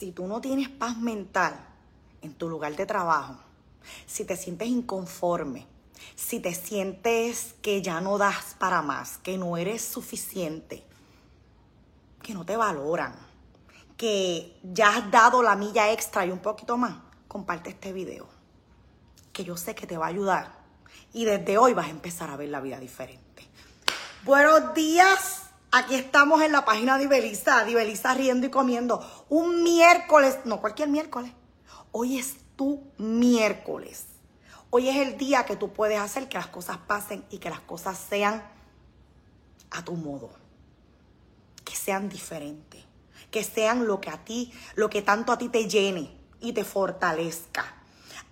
si tú no tienes paz mental en tu lugar de trabajo, si te sientes inconforme, si te sientes que ya no das para más, que no eres suficiente, que no te valoran, que ya has dado la milla extra y un poquito más, comparte este video, que yo sé que te va a ayudar y desde hoy vas a empezar a ver la vida diferente. Buenos días. Aquí estamos en la página de Ibeliza, de Ibeliza riendo y comiendo. Un miércoles, no cualquier miércoles. Hoy es tu miércoles. Hoy es el día que tú puedes hacer que las cosas pasen y que las cosas sean a tu modo. Que sean diferentes. Que sean lo que a ti, lo que tanto a ti te llene y te fortalezca.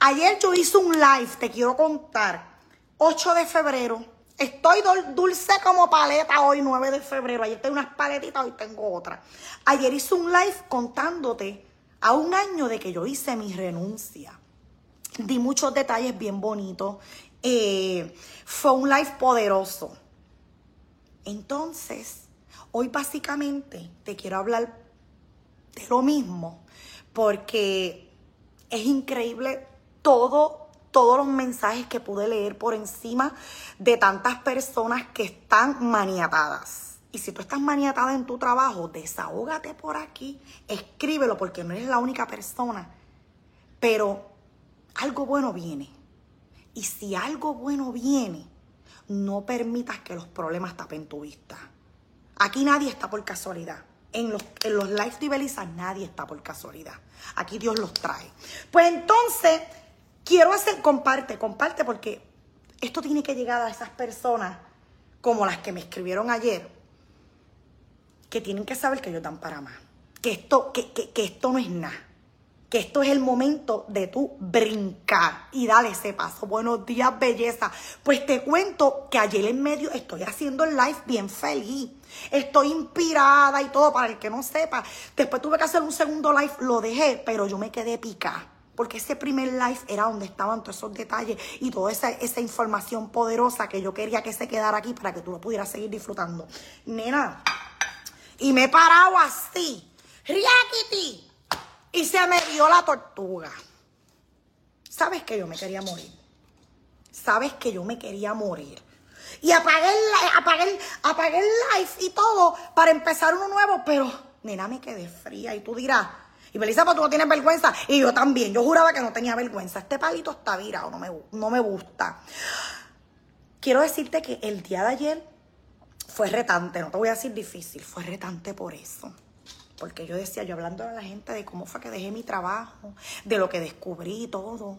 Ayer yo hice un live, te quiero contar. 8 de febrero Estoy dulce como paleta hoy, 9 de febrero. Ayer tengo unas paletitas, hoy tengo otra. Ayer hice un live contándote a un año de que yo hice mi renuncia. Di muchos detalles bien bonitos. Eh, fue un live poderoso. Entonces, hoy básicamente te quiero hablar de lo mismo, porque es increíble todo todos los mensajes que pude leer por encima de tantas personas que están maniatadas. Y si tú estás maniatada en tu trabajo, desahógate por aquí, escríbelo porque no eres la única persona. Pero algo bueno viene. Y si algo bueno viene, no permitas que los problemas tapen tu vista. Aquí nadie está por casualidad. En los, en los lives de Belisa nadie está por casualidad. Aquí Dios los trae. Pues entonces, quiero hacer, comparte, comparte, porque esto tiene que llegar a esas personas como las que me escribieron ayer, que tienen que saber que ellos dan para más, que esto, que, que, esto no es nada, que esto es el momento de tú brincar y darle ese paso. Buenos días, belleza. Pues te cuento que ayer en medio estoy haciendo el live bien feliz. Estoy inspirada y todo, para el que no sepa. Después tuve que hacer un segundo live, lo dejé, pero yo me quedé picada porque ese primer live era donde estaban todos esos detalles y toda esa, información poderosa que yo quería que se quedara aquí para que tú lo pudieras seguir disfrutando. Nena, y me he parado así, riakiti, y se me dio la tortuga. ¿Sabes que yo me quería morir? ¿Sabes que yo me quería morir? Y apagué el, apagué, apagué el live y todo para empezar uno nuevo, pero nena, me quedé fría. Y tú dirás, y Melissa, pues tú no tienes vergüenza. Y yo también. Yo juraba que no tenía vergüenza. Este palito está virado, no me, no me gusta. Quiero decirte que el día de ayer fue retante. No te voy a decir difícil. Fue retante por eso. Porque yo decía, yo hablando a la gente de cómo fue que dejé mi trabajo, de lo que descubrí todo.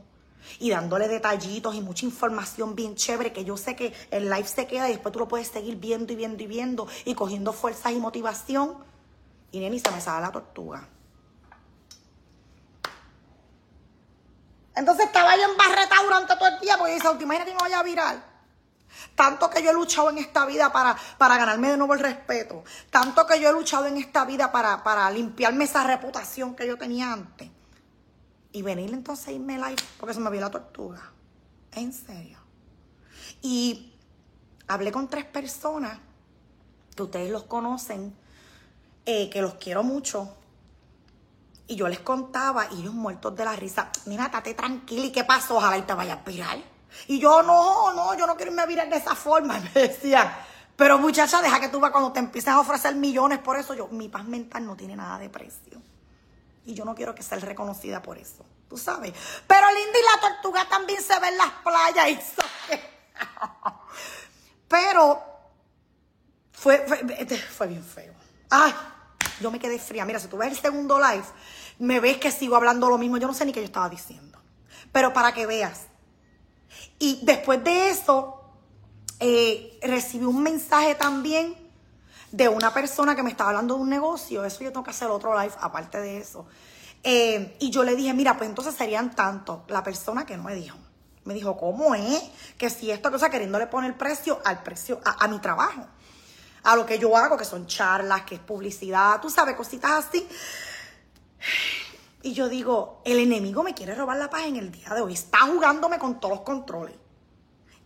Y dándole detallitos y mucha información bien chévere que yo sé que el live se queda y después tú lo puedes seguir viendo y viendo y viendo y cogiendo fuerzas y motivación. Y neni, se me sale la tortuga. Entonces estaba yo embarretada durante todo el día porque dice, imagínate que no vaya a virar. Tanto que yo he luchado en esta vida para, para ganarme de nuevo el respeto. Tanto que yo he luchado en esta vida para, para limpiarme esa reputación que yo tenía antes. Y venir entonces a irme live porque se me vio la tortuga. En serio. Y hablé con tres personas que ustedes los conocen, eh, que los quiero mucho, y yo les contaba y ellos muertos de la risa. Mira, estate tranquila. ¿Y qué pasó? Ojalá y te vayas a virar. Y yo, no, no, yo no quiero irme a virar de esa forma. Y me decían, pero muchacha, deja que tú vas cuando te empiecen a ofrecer millones por eso. Yo, mi paz mental no tiene nada de precio. Y yo no quiero que sea reconocida por eso. Tú sabes. Pero Linda y la tortuga también se ven en las playas. Y Pero fue, fue, fue bien feo. Ay, yo me quedé fría. Mira, si tú ves el segundo live, me ves que sigo hablando lo mismo. Yo no sé ni qué yo estaba diciendo. Pero para que veas. Y después de eso, eh, recibí un mensaje también de una persona que me estaba hablando de un negocio. Eso yo tengo que hacer otro live aparte de eso. Eh, y yo le dije, mira, pues entonces serían tanto. La persona que no me dijo. Me dijo, ¿cómo es? Que si esta cosa queriéndole poner precio al precio, a mi trabajo. A lo que yo hago, que son charlas, que es publicidad, tú sabes, cositas así. Y yo digo, el enemigo me quiere robar la paz en el día de hoy. Está jugándome con todos los controles.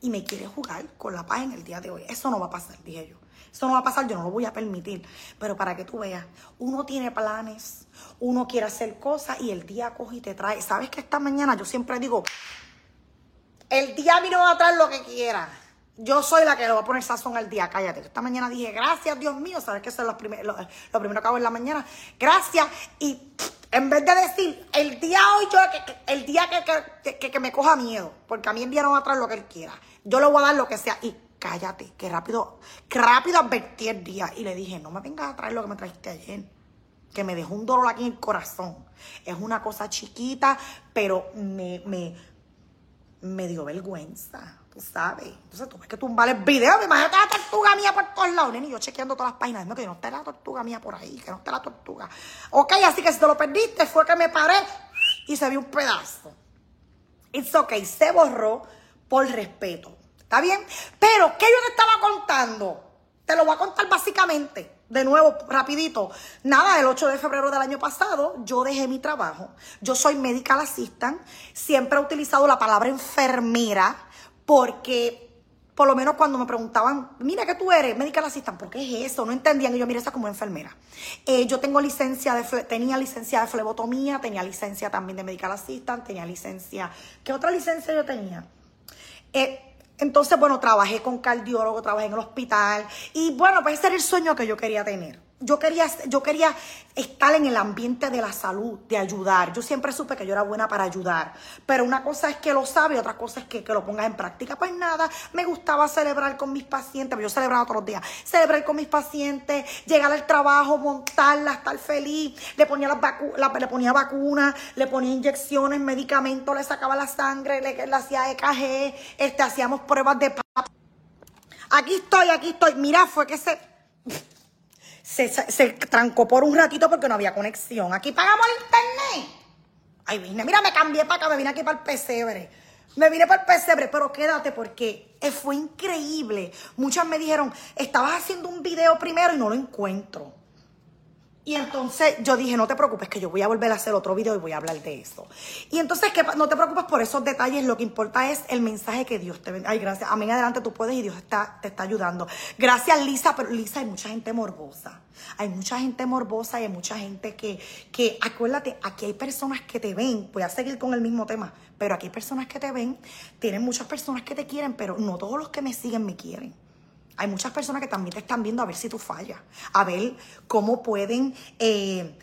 Y me quiere jugar con la paz en el día de hoy. Eso no va a pasar, dije yo. Eso no va a pasar, yo no lo voy a permitir. Pero para que tú veas, uno tiene planes, uno quiere hacer cosas y el día coge y te trae. ¿Sabes que esta mañana yo siempre digo, el día a mí no va a traer lo que quiera? Yo soy la que le va a poner sazón al día, cállate. Esta mañana dije, gracias, Dios mío, sabes que eso es lo, lo, primero que hago en la mañana. Gracias. Y en vez de decir, el día hoy, yo, el día que, que, que, me coja miedo, porque a mí el día no va a traer lo que él quiera. Yo le voy a dar lo que sea. Y cállate, que rápido, que rápido advertí el día. Y le dije, no me vengas a traer lo que me trajiste ayer. Que me dejó un dolor aquí en el corazón. Es una cosa chiquita, pero me, me, me dio vergüenza tú sabes. Entonces tuve que tumbar el video. Me imagino la tortuga mía por todos lados, nene. Yo chequeando todas las páginas. No, que no esté la tortuga mía por ahí, que no esté la tortuga. Ok, así que si te lo perdiste, fue que me paré y se vio un pedazo. It's ok, se borró por respeto. ¿Está bien? Pero, ¿qué yo te estaba contando? Te lo voy a contar básicamente. De nuevo, rapidito. Nada, el 8 de febrero del año pasado yo dejé mi trabajo. Yo soy medical assistant. Siempre he utilizado la palabra enfermera porque por lo menos cuando me preguntaban, mira que tú eres medical assistant, ¿por qué es eso? No entendían. Y yo, mira, esa como enfermera. Eh, yo tengo licencia de, tenía licencia de flebotomía, tenía licencia también de medical assistant, tenía licencia, ¿qué otra licencia yo tenía? Eh, entonces, bueno, trabajé con cardiólogo, trabajé en el hospital y bueno, pues ese era el sueño que yo quería tener yo quería, yo quería estar en el ambiente de la salud, de ayudar. Yo siempre supe que yo era buena para ayudar. Pero una cosa es que lo sabe otra cosa es que, lo pongas en práctica. Pues nada, me gustaba celebrar con mis pacientes. Yo celebraba todos los días. Celebrar con mis pacientes, llegar al trabajo, montarla, estar feliz. Le ponía, las le ponía vacunas, le ponía inyecciones, medicamentos, le sacaba la sangre, le, le hacía EKG, este, hacíamos pruebas de... Aquí estoy, aquí estoy. Mira, fue que se se, trancó por un ratito porque no había conexión. Aquí pagamos el internet. Ay, vine, mira, me cambié para acá, me vine aquí para el pesebre. Me vine para el pesebre, pero quédate porque fue increíble. Muchas me dijeron, estabas haciendo un video primero y no lo encuentro. Y entonces yo dije, no te preocupes, que yo voy a volver a hacer otro video y voy a hablar de eso. Y entonces, que no te preocupes por esos detalles, lo que importa es el mensaje que Dios te bendiga. Ay, gracias. Amén, adelante tú puedes y Dios está, te está ayudando. Gracias, Lisa, pero Lisa, hay mucha gente morbosa. Hay mucha gente morbosa y hay mucha gente que, que, acuérdate, aquí hay personas que te ven, voy a seguir con el mismo tema, pero aquí hay personas que te ven, tienen muchas personas que te quieren, pero no todos los que me siguen me quieren. Hay muchas personas que también te están viendo a ver si tú fallas, a ver cómo pueden eh,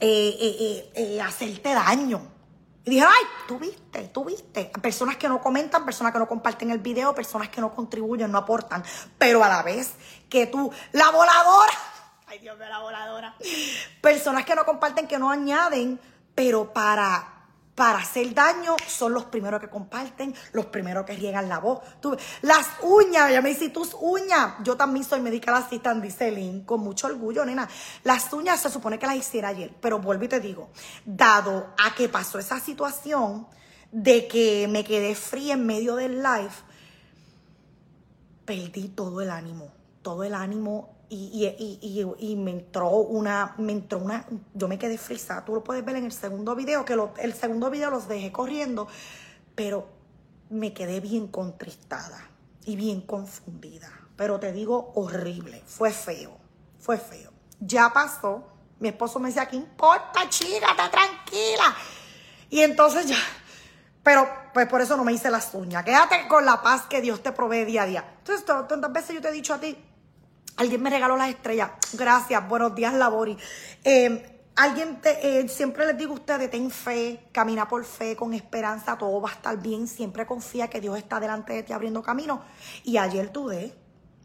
eh, eh, hacerte daño. Y dije, ay, tú viste, tú viste. Personas que no comentan, personas que no comparten el video, personas que no contribuyen, no aportan. Pero a la vez que tú, la voladora, ay Dios mío, la voladora. Personas que no comparten, que no añaden, pero para para hacer daño son los primeros que comparten, los primeros que riegan la voz. las uñas, ya me dice tus uñas. Yo también soy medical assistant, dice Lynn, con mucho orgullo, nena. Las uñas se supone que las hiciera ayer, pero vuelvo y te digo, dado a que pasó esa situación de que me quedé fría en medio del live, perdí todo el ánimo, todo el ánimo y, y, y, y, me entró una, me entró una, yo me quedé frisada. Tú lo puedes ver en el segundo video, que el segundo video los dejé corriendo, pero me quedé bien contristada y bien confundida. Pero te digo, horrible, fue feo, fue feo. Ya pasó, mi esposo me decía, ¿qué importa, chica? Está tranquila. Y entonces ya, pero pues por eso no me hice las uñas. Quédate con la paz que Dios te provee día a día. Entonces, tantas veces yo te he dicho a ti, Alguien me regaló las estrellas. Gracias. Buenos días, Labori. Eh, alguien te, eh, siempre les digo a ustedes, ten fe, camina por fe, con esperanza, todo va a estar bien. Siempre confía que Dios está delante de ti abriendo camino. Y ayer dudé.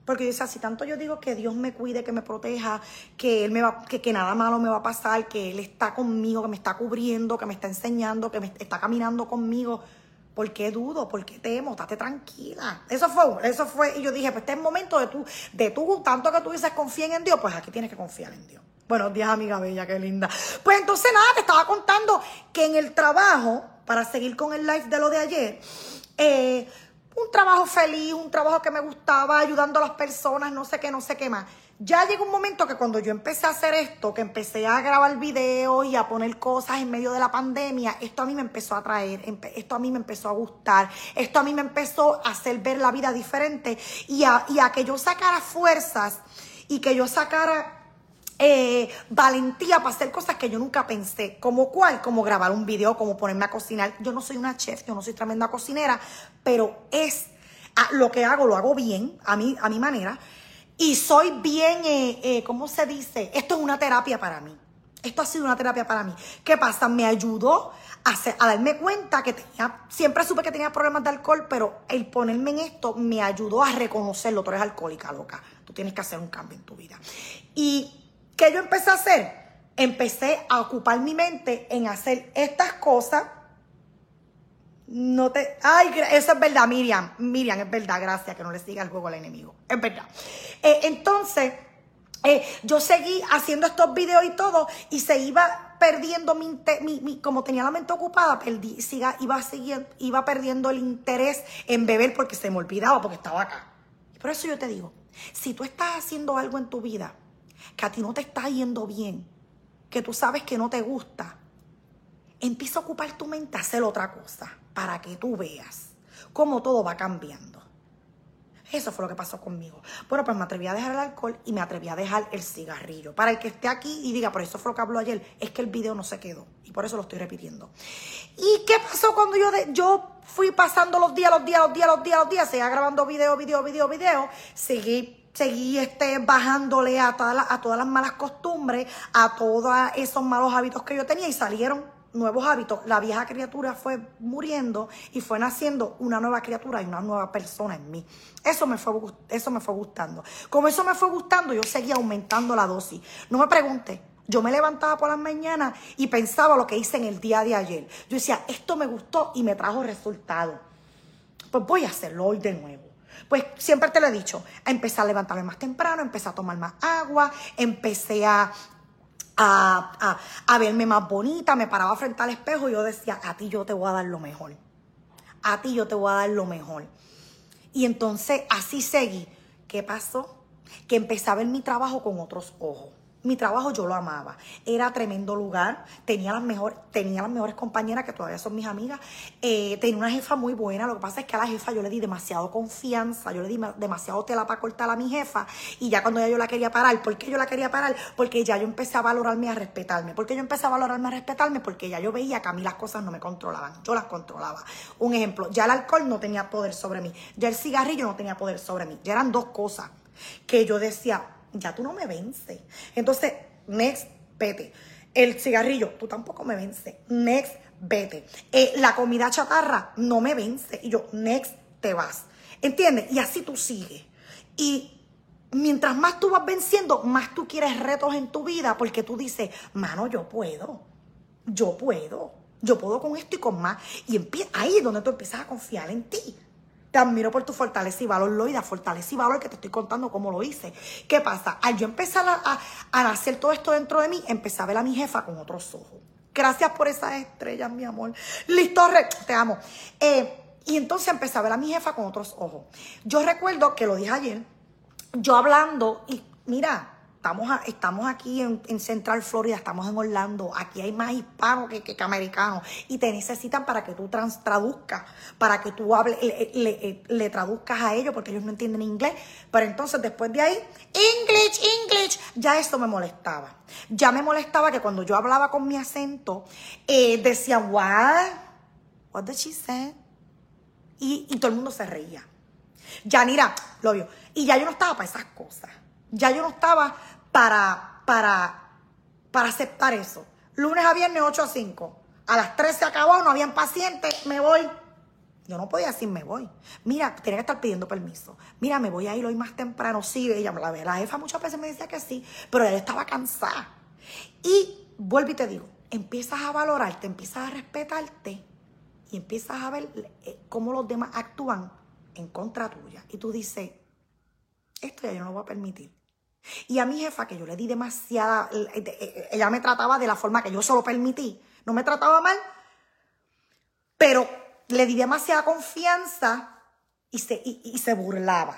Porque yo decía, si tanto yo digo que Dios me cuide, que me proteja, que Él me va, que, que nada malo me va a pasar, que Él está conmigo, que me está cubriendo, que me está enseñando, que me está caminando conmigo ¿Por qué dudo? ¿Por qué temo? Estate tranquila. Eso fue, eso fue. Y yo dije, pues este es el momento de tú, de tú, tanto que tú dices confía en Dios, pues aquí tienes que confiar en Dios. Buenos días, amiga bella, qué linda. Pues entonces nada, te estaba contando que en el trabajo, para seguir con el live de lo de ayer, eh, un trabajo feliz, un trabajo que me gustaba, ayudando a las personas, no sé qué, no sé qué más. Ya llegó un momento que cuando yo empecé a hacer esto, que empecé a grabar videos y a poner cosas en medio de la pandemia, esto a mí me empezó a atraer, esto a mí me empezó a gustar, esto a mí me empezó a hacer ver la vida diferente y a, que yo sacara fuerzas y que yo sacara eh, valentía para hacer cosas que yo nunca pensé. ¿Como cuál? Como grabar un video, como ponerme a cocinar. Yo no soy una chef, yo no soy tremenda cocinera, pero es ah, lo que hago, lo hago bien, a mi, a mi manera. Y soy bien, eh, eh, ¿cómo se dice? Esto es una terapia para mí. Esto ha sido una terapia para mí. ¿Qué pasa? Me ayudó a, a, darme cuenta que tenía, siempre supe que tenía problemas de alcohol, pero el ponerme en esto me ayudó a reconocerlo. Tú eres alcohólica, loca. Tú tienes que hacer un cambio en tu vida. Y ¿Qué yo empecé a hacer? Empecé a ocupar mi mente en hacer estas cosas. No te. Ay, eso es verdad, Miriam. Miriam, es verdad, gracias, que no le siga el juego al enemigo. Es verdad. Eh, entonces, eh, yo seguí haciendo estos videos y todo, y se iba perdiendo mi, mi, como tenía la mente ocupada, perdí, siga, iba, siguiendo, iba perdiendo el interés en beber porque se me olvidaba, porque estaba acá. Por eso yo te digo, si tú estás haciendo algo en tu vida que a ti no te está yendo bien, que tú sabes que no te gusta, empieza a ocupar tu mente a hacer otra cosa para que tú veas cómo todo va cambiando. Eso fue lo que pasó conmigo. Bueno, pues me atreví a dejar el alcohol y me atreví a dejar el cigarrillo. Para el que esté aquí y diga, por eso fue lo que habló ayer, es que el video no se quedó. Y por eso lo estoy repitiendo. ¿Y qué pasó cuando yo, yo fui pasando los días, los días, los días, los días, los días? Seguía grabando video, video, video, video. Seguí seguí este, bajándole a, todas a todas las malas costumbres, a todos esos malos hábitos que yo tenía y salieron nuevos hábitos. La vieja criatura fue muriendo y fue naciendo una nueva criatura y una nueva persona en mí. Eso me fue, eso me fue gustando. Como eso me fue gustando, yo seguía aumentando la dosis. No me pregunte. Yo me levantaba por las mañanas y pensaba lo que hice en el día de ayer. Yo decía, esto me gustó y me trajo resultado. Pues voy a hacerlo hoy de nuevo. Pues siempre te lo he dicho, empecé a levantarme más temprano, empecé a tomar más agua, empecé a, a, a, verme más bonita, me paraba frente al espejo y yo decía, a ti yo te voy a dar lo mejor. A ti yo te voy a dar lo mejor. Y entonces así seguí. ¿Qué pasó? Que empecé a ver mi trabajo con otros ojos. Mi trabajo yo lo amaba. Era tremendo lugar. Tenía las, mejor, tenía las mejores compañeras que todavía son mis amigas. Eh, tenía una jefa muy buena. Lo que pasa es que a la jefa yo le di demasiado confianza. Yo le di demasiado tela para cortar a mi jefa. Y ya cuando ya yo la quería parar. ¿Por qué yo la quería parar? Porque ya yo empecé a valorarme y a respetarme. ¿Por qué yo empecé a valorarme a respetarme? Porque ya yo veía que a mí las cosas no me controlaban. Yo las controlaba. Un ejemplo. Ya el alcohol no tenía poder sobre mí. Ya el cigarrillo no tenía poder sobre mí. Ya eran dos cosas que yo decía ya tú no me vences. Entonces, next, vete. El cigarrillo, tú tampoco me vences. Next, vete. Eh, la comida chatarra no me vence. Y yo, next, te vas. ¿Entiendes? Y así tú sigues. Y mientras más tú vas venciendo, más tú quieres retos en tu vida porque tú dices, mano, yo puedo. Yo puedo. Yo puedo con esto y con más. Y ahí es donde tú empiezas a confiar en ti. Te admiro por tu fortaleza y valor, Loida, fortaleza y valor que te estoy contando cómo lo hice. ¿Qué pasa? Al yo empezar a, a, hacer todo esto dentro de mí, empecé a ver a mi jefa con otros ojos. Gracias por esas estrellas, mi amor. Listo, te amo. Eh, y entonces empecé a ver a mi jefa con otros ojos. Yo recuerdo que lo dije ayer, yo hablando y mira, Estamos, estamos aquí en, Central Florida, estamos en Orlando. Aquí hay más hispanos que, que, americanos. Y te necesitan para que tú trans, traduzcas, para que tú hables, le, le, traduzcas a ellos, porque ellos no entienden inglés. Pero entonces, después de ahí, English, English, ya esto me molestaba. Ya me molestaba que cuando yo hablaba con mi acento, eh, decían, what? What did she say? Y, y todo el mundo se reía. Ya, mira, lo vio. Y ya yo no estaba para esas cosas. Ya yo no estaba para, para, para aceptar eso. Lunes a viernes 8 a 5. A las 3 se acabó, no habían pacientes, me voy. Yo no podía decir me voy. Mira, tenía que estar pidiendo permiso. Mira, me voy a ir hoy más temprano. Sí, ella, la, la jefa muchas veces me decía que sí, pero ella estaba cansada. Y vuelvo y te digo, empiezas a valorarte, empiezas a respetarte y empiezas a ver eh, cómo los demás actúan en contra tuya. Y tú dices, esto ya yo no lo voy a permitir. Y a mi jefa, que yo le di demasiada, eh, eh, ella me trataba de la forma que yo solo permití. No me trataba mal, pero le di demasiada confianza y se, y, se burlaba.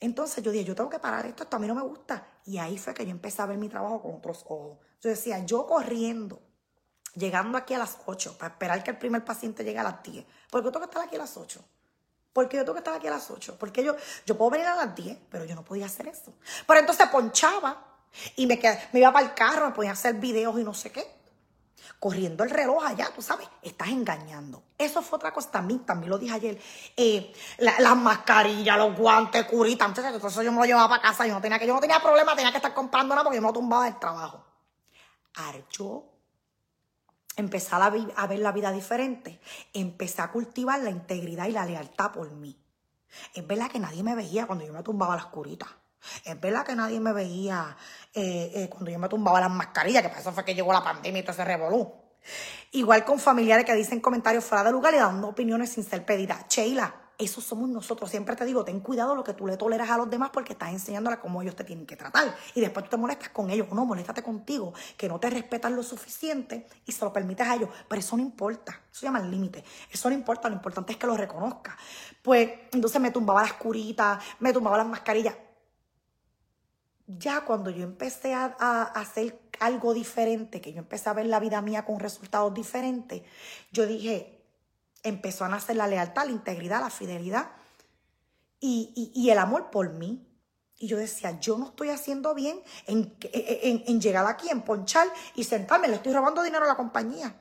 Entonces yo dije, yo tengo que parar esto, esto a mí no me gusta. Y ahí fue que yo empecé a ver mi trabajo con otros ojos. Yo decía, yo corriendo, llegando aquí a las 8 para esperar que el primer paciente llegue a las 10. ¿Por qué yo tengo que estar aquí a las 8? Porque yo tengo que estar aquí a las 8. Porque yo, yo puedo venir a las 10, pero yo no podía hacer eso. Pero entonces ponchaba y me, me iba para el carro, me ponía a hacer videos y no sé qué. Corriendo el reloj allá, tú sabes, estás engañando. Eso fue otra cosa también, también lo dije ayer. Eh, las mascarillas, los guantes, curitas, entonces yo me lo llevaba para casa, yo no tenía que, yo no tenía problema, tenía que estar comprando nada porque yo me lo tumbaba del trabajo. Archo empezar a, ver la vida diferente, empecé a cultivar la integridad y la lealtad por mí. Es verdad que nadie me veía cuando yo me tumbaba las curitas. Es verdad que nadie me veía eh, eh, cuando yo me tumbaba las mascarillas, que para eso fue que llegó la pandemia y todo ese revolú. Igual con familiares que dicen comentarios fuera de lugar y dando opiniones sin ser pedidas. Sheila, eso somos nosotros. Siempre te digo, ten cuidado lo que tú le toleras a los demás porque estás enseñándole cómo ellos te tienen que tratar. Y después tú te molestas con ellos. No, moléstate contigo, que no te respetan lo suficiente y se lo permites a ellos. Pero eso no importa. Eso se llama el límite. Eso no importa. Lo importante es que lo reconozca. Pues entonces me tumbaba las curitas, me tumbaba las mascarillas. Ya cuando yo empecé a hacer algo diferente, que yo empecé a ver la vida mía con resultados diferentes, yo dije, empezó a nacer la lealtad, la integridad, la fidelidad y, el amor por mí. Y yo decía, yo no estoy haciendo bien en, en, llegar aquí, en ponchar y sentarme, le estoy robando dinero a la compañía.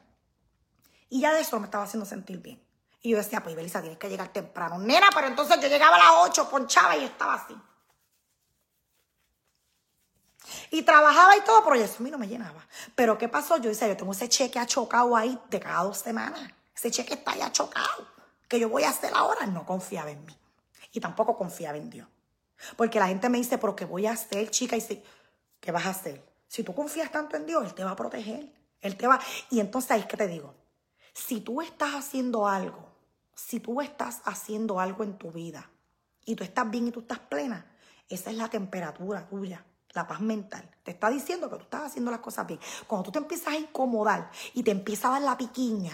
Y ya de eso me estaba haciendo sentir bien. Y yo decía, pues Belisa, tienes que llegar temprano. Nena, pero entonces yo llegaba a las 8, ponchaba y estaba así. Y trabajaba y todo, pero eso a mí no me llenaba. Pero ¿qué pasó? Yo decía, yo tengo ese cheque achocado ahí de cada dos semanas. Ese cheque está ya chocado. ¿Qué yo voy a hacer ahora? No confiaba en mí. Y tampoco confiaba en Dios. Porque la gente me dice, pero ¿qué voy a hacer, chica? Y si, ¿qué vas a hacer? Si tú confías tanto en Dios, Él te va a proteger. Él te va. Y entonces ahí es que te digo, si tú estás haciendo algo, si tú estás haciendo algo en tu vida y tú estás bien y tú estás plena, esa es la temperatura tuya la paz mental. Te está diciendo que tú estás haciendo las cosas bien. Cuando tú te empiezas a incomodar y te empieza a dar la piquiña,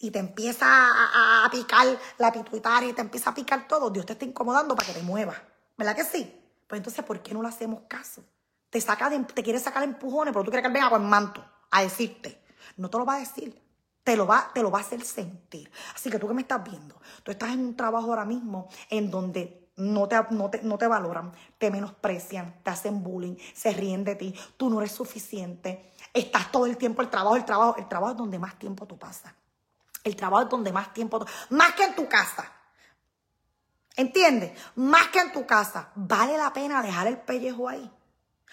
y te empieza a, picar la pituitaria y te empieza a picar todo, Dios te está incomodando para que te muevas. ¿Verdad que sí? Pues entonces, ¿por qué no le hacemos caso? Te, saca te quiere sacar empujones, pero tú quieres que él venga con manto a decirte. No te lo va a decir. Te lo, va, te lo va a hacer sentir. Así que tú que me estás viendo, tú estás en un trabajo ahora mismo en donde no te, no, te, no te, valoran, te menosprecian, te hacen bullying, se ríen de ti, tú no eres suficiente, estás todo el tiempo el trabajo, el trabajo, el trabajo es donde más tiempo tú pasas. El trabajo es donde más tiempo, más que en tu casa. ¿Entiendes? Más que en tu casa. Vale la pena dejar el pellejo ahí.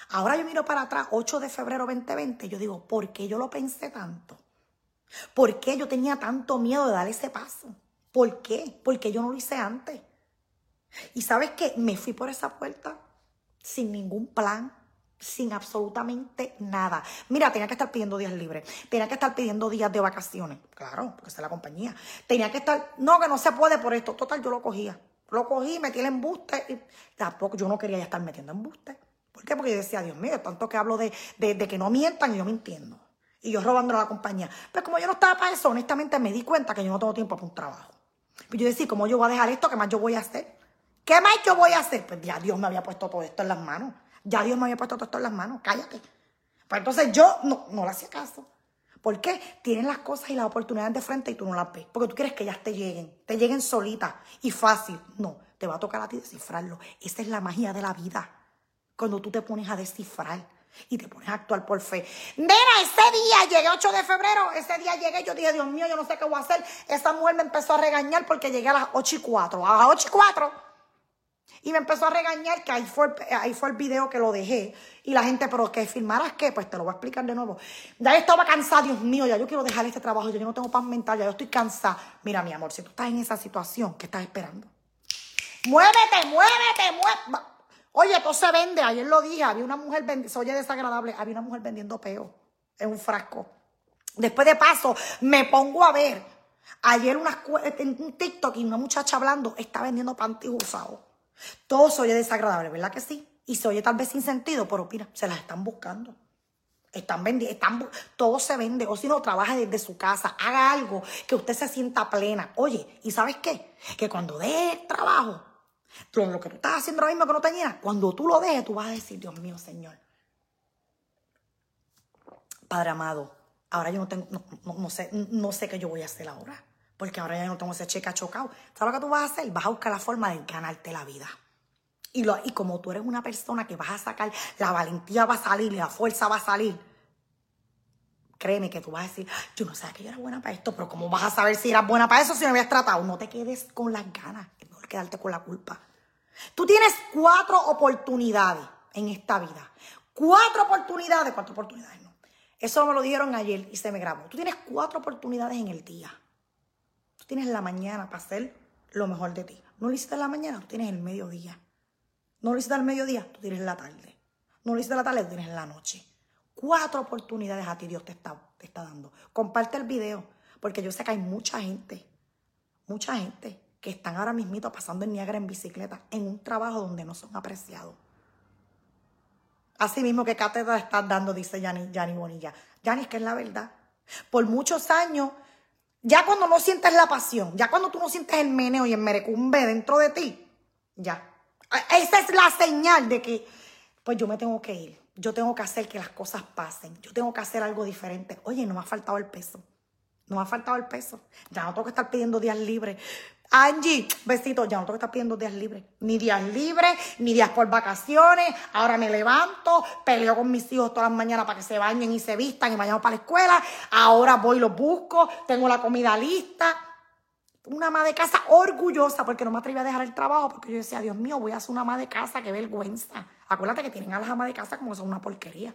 Ahora yo miro para atrás, 8 de febrero 2020, yo digo, ¿por qué yo lo pensé tanto? ¿Por qué yo tenía tanto miedo de dar ese paso? ¿Por qué? Porque yo no lo hice antes. Y sabes qué? Me fui por esa puerta sin ningún plan, sin absolutamente nada. Mira, tenía que estar pidiendo días libres, tenía que estar pidiendo días de vacaciones, claro, porque es la compañía. Tenía que estar, no, que no se puede por esto. Total, yo lo cogía. Lo cogí, metí el embuste y tampoco yo no quería ya estar metiendo embuste. ¿Por qué? Porque yo decía, Dios mío, tanto que hablo de, de, que no mientan y yo mintiendo. Y yo robando a la compañía. Pero como yo no estaba para eso, honestamente me di cuenta que yo no tengo tiempo para un trabajo. Pues yo decía, ¿cómo yo voy a dejar esto? ¿Qué más yo voy a hacer? ¿Qué más yo voy a hacer? Pues ya Dios me había puesto todo esto en las manos. Ya Dios me había puesto todo esto en las manos, cállate. Pues entonces yo no, no le hacía caso. ¿Por qué? Tienes las cosas y las oportunidades de frente y tú no las ves. Porque tú quieres que ellas te lleguen, te lleguen solitas y fácil. No, te va a tocar a ti descifrarlo. Esa es la magia de la vida. Cuando tú te pones a descifrar y te pones a actuar por fe. Mira, ese día llegué 8 de febrero, ese día llegué, yo dije, Dios mío, yo no sé qué voy a hacer. Esa mujer me empezó a regañar porque llegué a las 8 y 4. A las 8 y 4 y me empezó a regañar que ahí fue, ahí fue el video que lo dejé. Y la gente, pero que filmaras qué, pues te lo voy a explicar de nuevo. Ya estaba cansada, Dios mío, ya yo quiero dejar este trabajo, yo no tengo paz mental, ya yo estoy cansada. Mira, mi amor, si tú estás en esa situación, ¿qué estás esperando? Muévete, muévete, muévete. Oye, todo se vende, ayer lo dije, había una mujer vendiendo, oye desagradable, había una mujer vendiendo peo en un frasco. Después de paso, me pongo a ver. Ayer una, en un TikTok y una muchacha hablando está vendiendo panty usados. Todo se oye desagradable, ¿verdad que sí? Y se oye tal vez sin sentido, pero mira, se las están buscando. Están vendiendo, están, todo se vende. O si no, trabaja desde su casa, haga algo que usted se sienta plena. Oye, ¿y sabes qué? Que cuando dé trabajo, Lo, que tú estás haciendo ahora mismo que no te llena, cuando tú lo dejes, tú vas a decir, Dios mío, Señor. Padre amado, ahora yo no tengo, no, sé, no sé qué yo voy a hacer ahora. Porque ahora ya no tengo ese cheque chocado. ¿Sabes lo que tú vas a hacer? Vas a buscar la forma de ganarte la vida. Y, lo, y como tú eres una persona que vas a sacar, la valentía va a salir la fuerza va a salir. Créeme que tú vas a decir, yo no sé que yo era buena para esto, pero ¿cómo vas a saber si eras buena para eso si no habías tratado? No te quedes con las ganas, es mejor quedarte con la culpa. Tú tienes cuatro oportunidades en esta vida. Cuatro oportunidades, cuatro oportunidades no. Eso me lo dijeron ayer y se me grabó. Tú tienes cuatro oportunidades en el día. Tienes la mañana para hacer lo mejor de ti. No lo hiciste en la mañana, tú tienes el mediodía. No lo hiciste al mediodía, tú tienes la tarde. No lo hiciste la tarde, tú tienes la noche. Cuatro oportunidades a ti Dios te está, te está dando. Comparte el video, porque yo sé que hay mucha gente, mucha gente que están ahora mismito pasando en Niagara en bicicleta, en un trabajo donde no son apreciados. Así mismo que cátedra estás dando, dice Yanni, Bonilla. Yanni, es que es la verdad. Por muchos años, ya cuando no sientes la pasión, ya cuando tú no sientes el meneo y el merecumbe dentro de ti, ya, esa es la señal de que, pues yo me tengo que ir. Yo tengo que hacer que las cosas pasen. Yo tengo que hacer algo diferente. Oye, no me ha faltado el peso. No me ha faltado el peso. Ya no tengo que estar pidiendo días libres. Angie, besito, ya no tengo que estar pidiendo días libres. Ni días libres, ni días por vacaciones. Ahora me levanto, peleo con mis hijos todas las mañanas para que se bañen y se vistan y vayamos para la escuela. Ahora voy y los busco, tengo la comida lista una ama de casa orgullosa porque no me atreví a dejar el trabajo porque yo decía, Dios mío, voy a hacer una ama de casa, qué vergüenza. Acuérdate que tienen a las amas de casa como que son una porquería.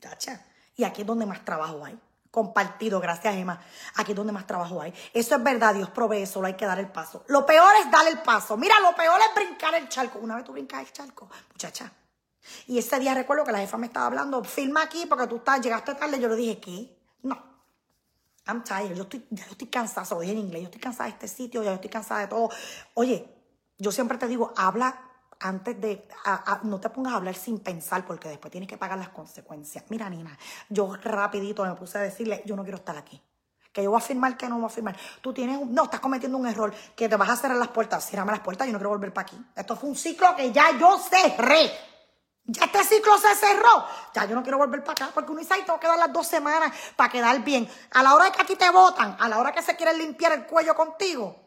Chacha. Y aquí es donde más trabajo hay. Compartido, gracias Emma. Aquí es donde más trabajo hay. Eso es verdad, Dios provee, solo hay que dar el paso. Lo peor es dar el paso. Mira, lo peor es brincar el charco. Una vez tú brincas el charco, muchacha. Y ese día recuerdo que la jefa me estaba hablando, filma aquí porque tú estás, llegaste tarde. Yo le dije, ¿qué? No, I'm tired, yo estoy, yo estoy cansada, se lo dije en inglés, yo estoy cansada de este sitio, yo estoy cansada de todo. Oye, yo siempre te digo, habla antes de, no te pongas a hablar sin pensar porque después tienes que pagar las consecuencias. Mira, Nina, yo rapidito me puse a decirle, yo no quiero estar aquí. Que yo voy a firmar, que no voy a firmar. Tú tienes, un, no, estás cometiendo un error, que te vas a cerrar las puertas. Cierrame las puertas, yo no quiero volver para aquí. Esto fue un ciclo que ya yo cerré. Ya este ciclo se cerró. Ya yo no quiero volver para acá porque uno dice, ay, tengo que dar las dos semanas para quedar bien. A la hora de que aquí te votan, a la hora que se quieren limpiar el cuello contigo,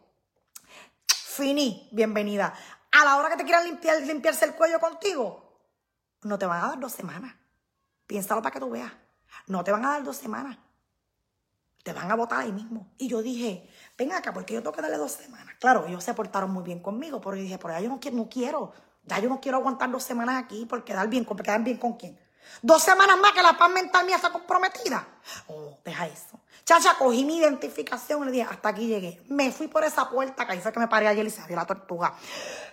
finí, bienvenida. A la hora que te quieran limpiar, limpiarse el cuello contigo, no te van a dar dos semanas. Piénsalo para que tú veas. No te van a dar dos semanas. Te van a votar ahí mismo. Y yo dije, ven acá, porque yo tengo que darle dos semanas. Claro, ellos se portaron muy bien conmigo, pero yo dije, por allá yo no quiero, no quiero ya yo no quiero aguantar dos semanas aquí por quedar bien, por quedar bien con quién. Dos semanas más que la paz mental mía está comprometida. Oh, deja eso. Chacha, cogí mi identificación y le dije, hasta aquí llegué. Me fui por esa puerta, que ahí fue que me paré ayer y se abrió la tortuga.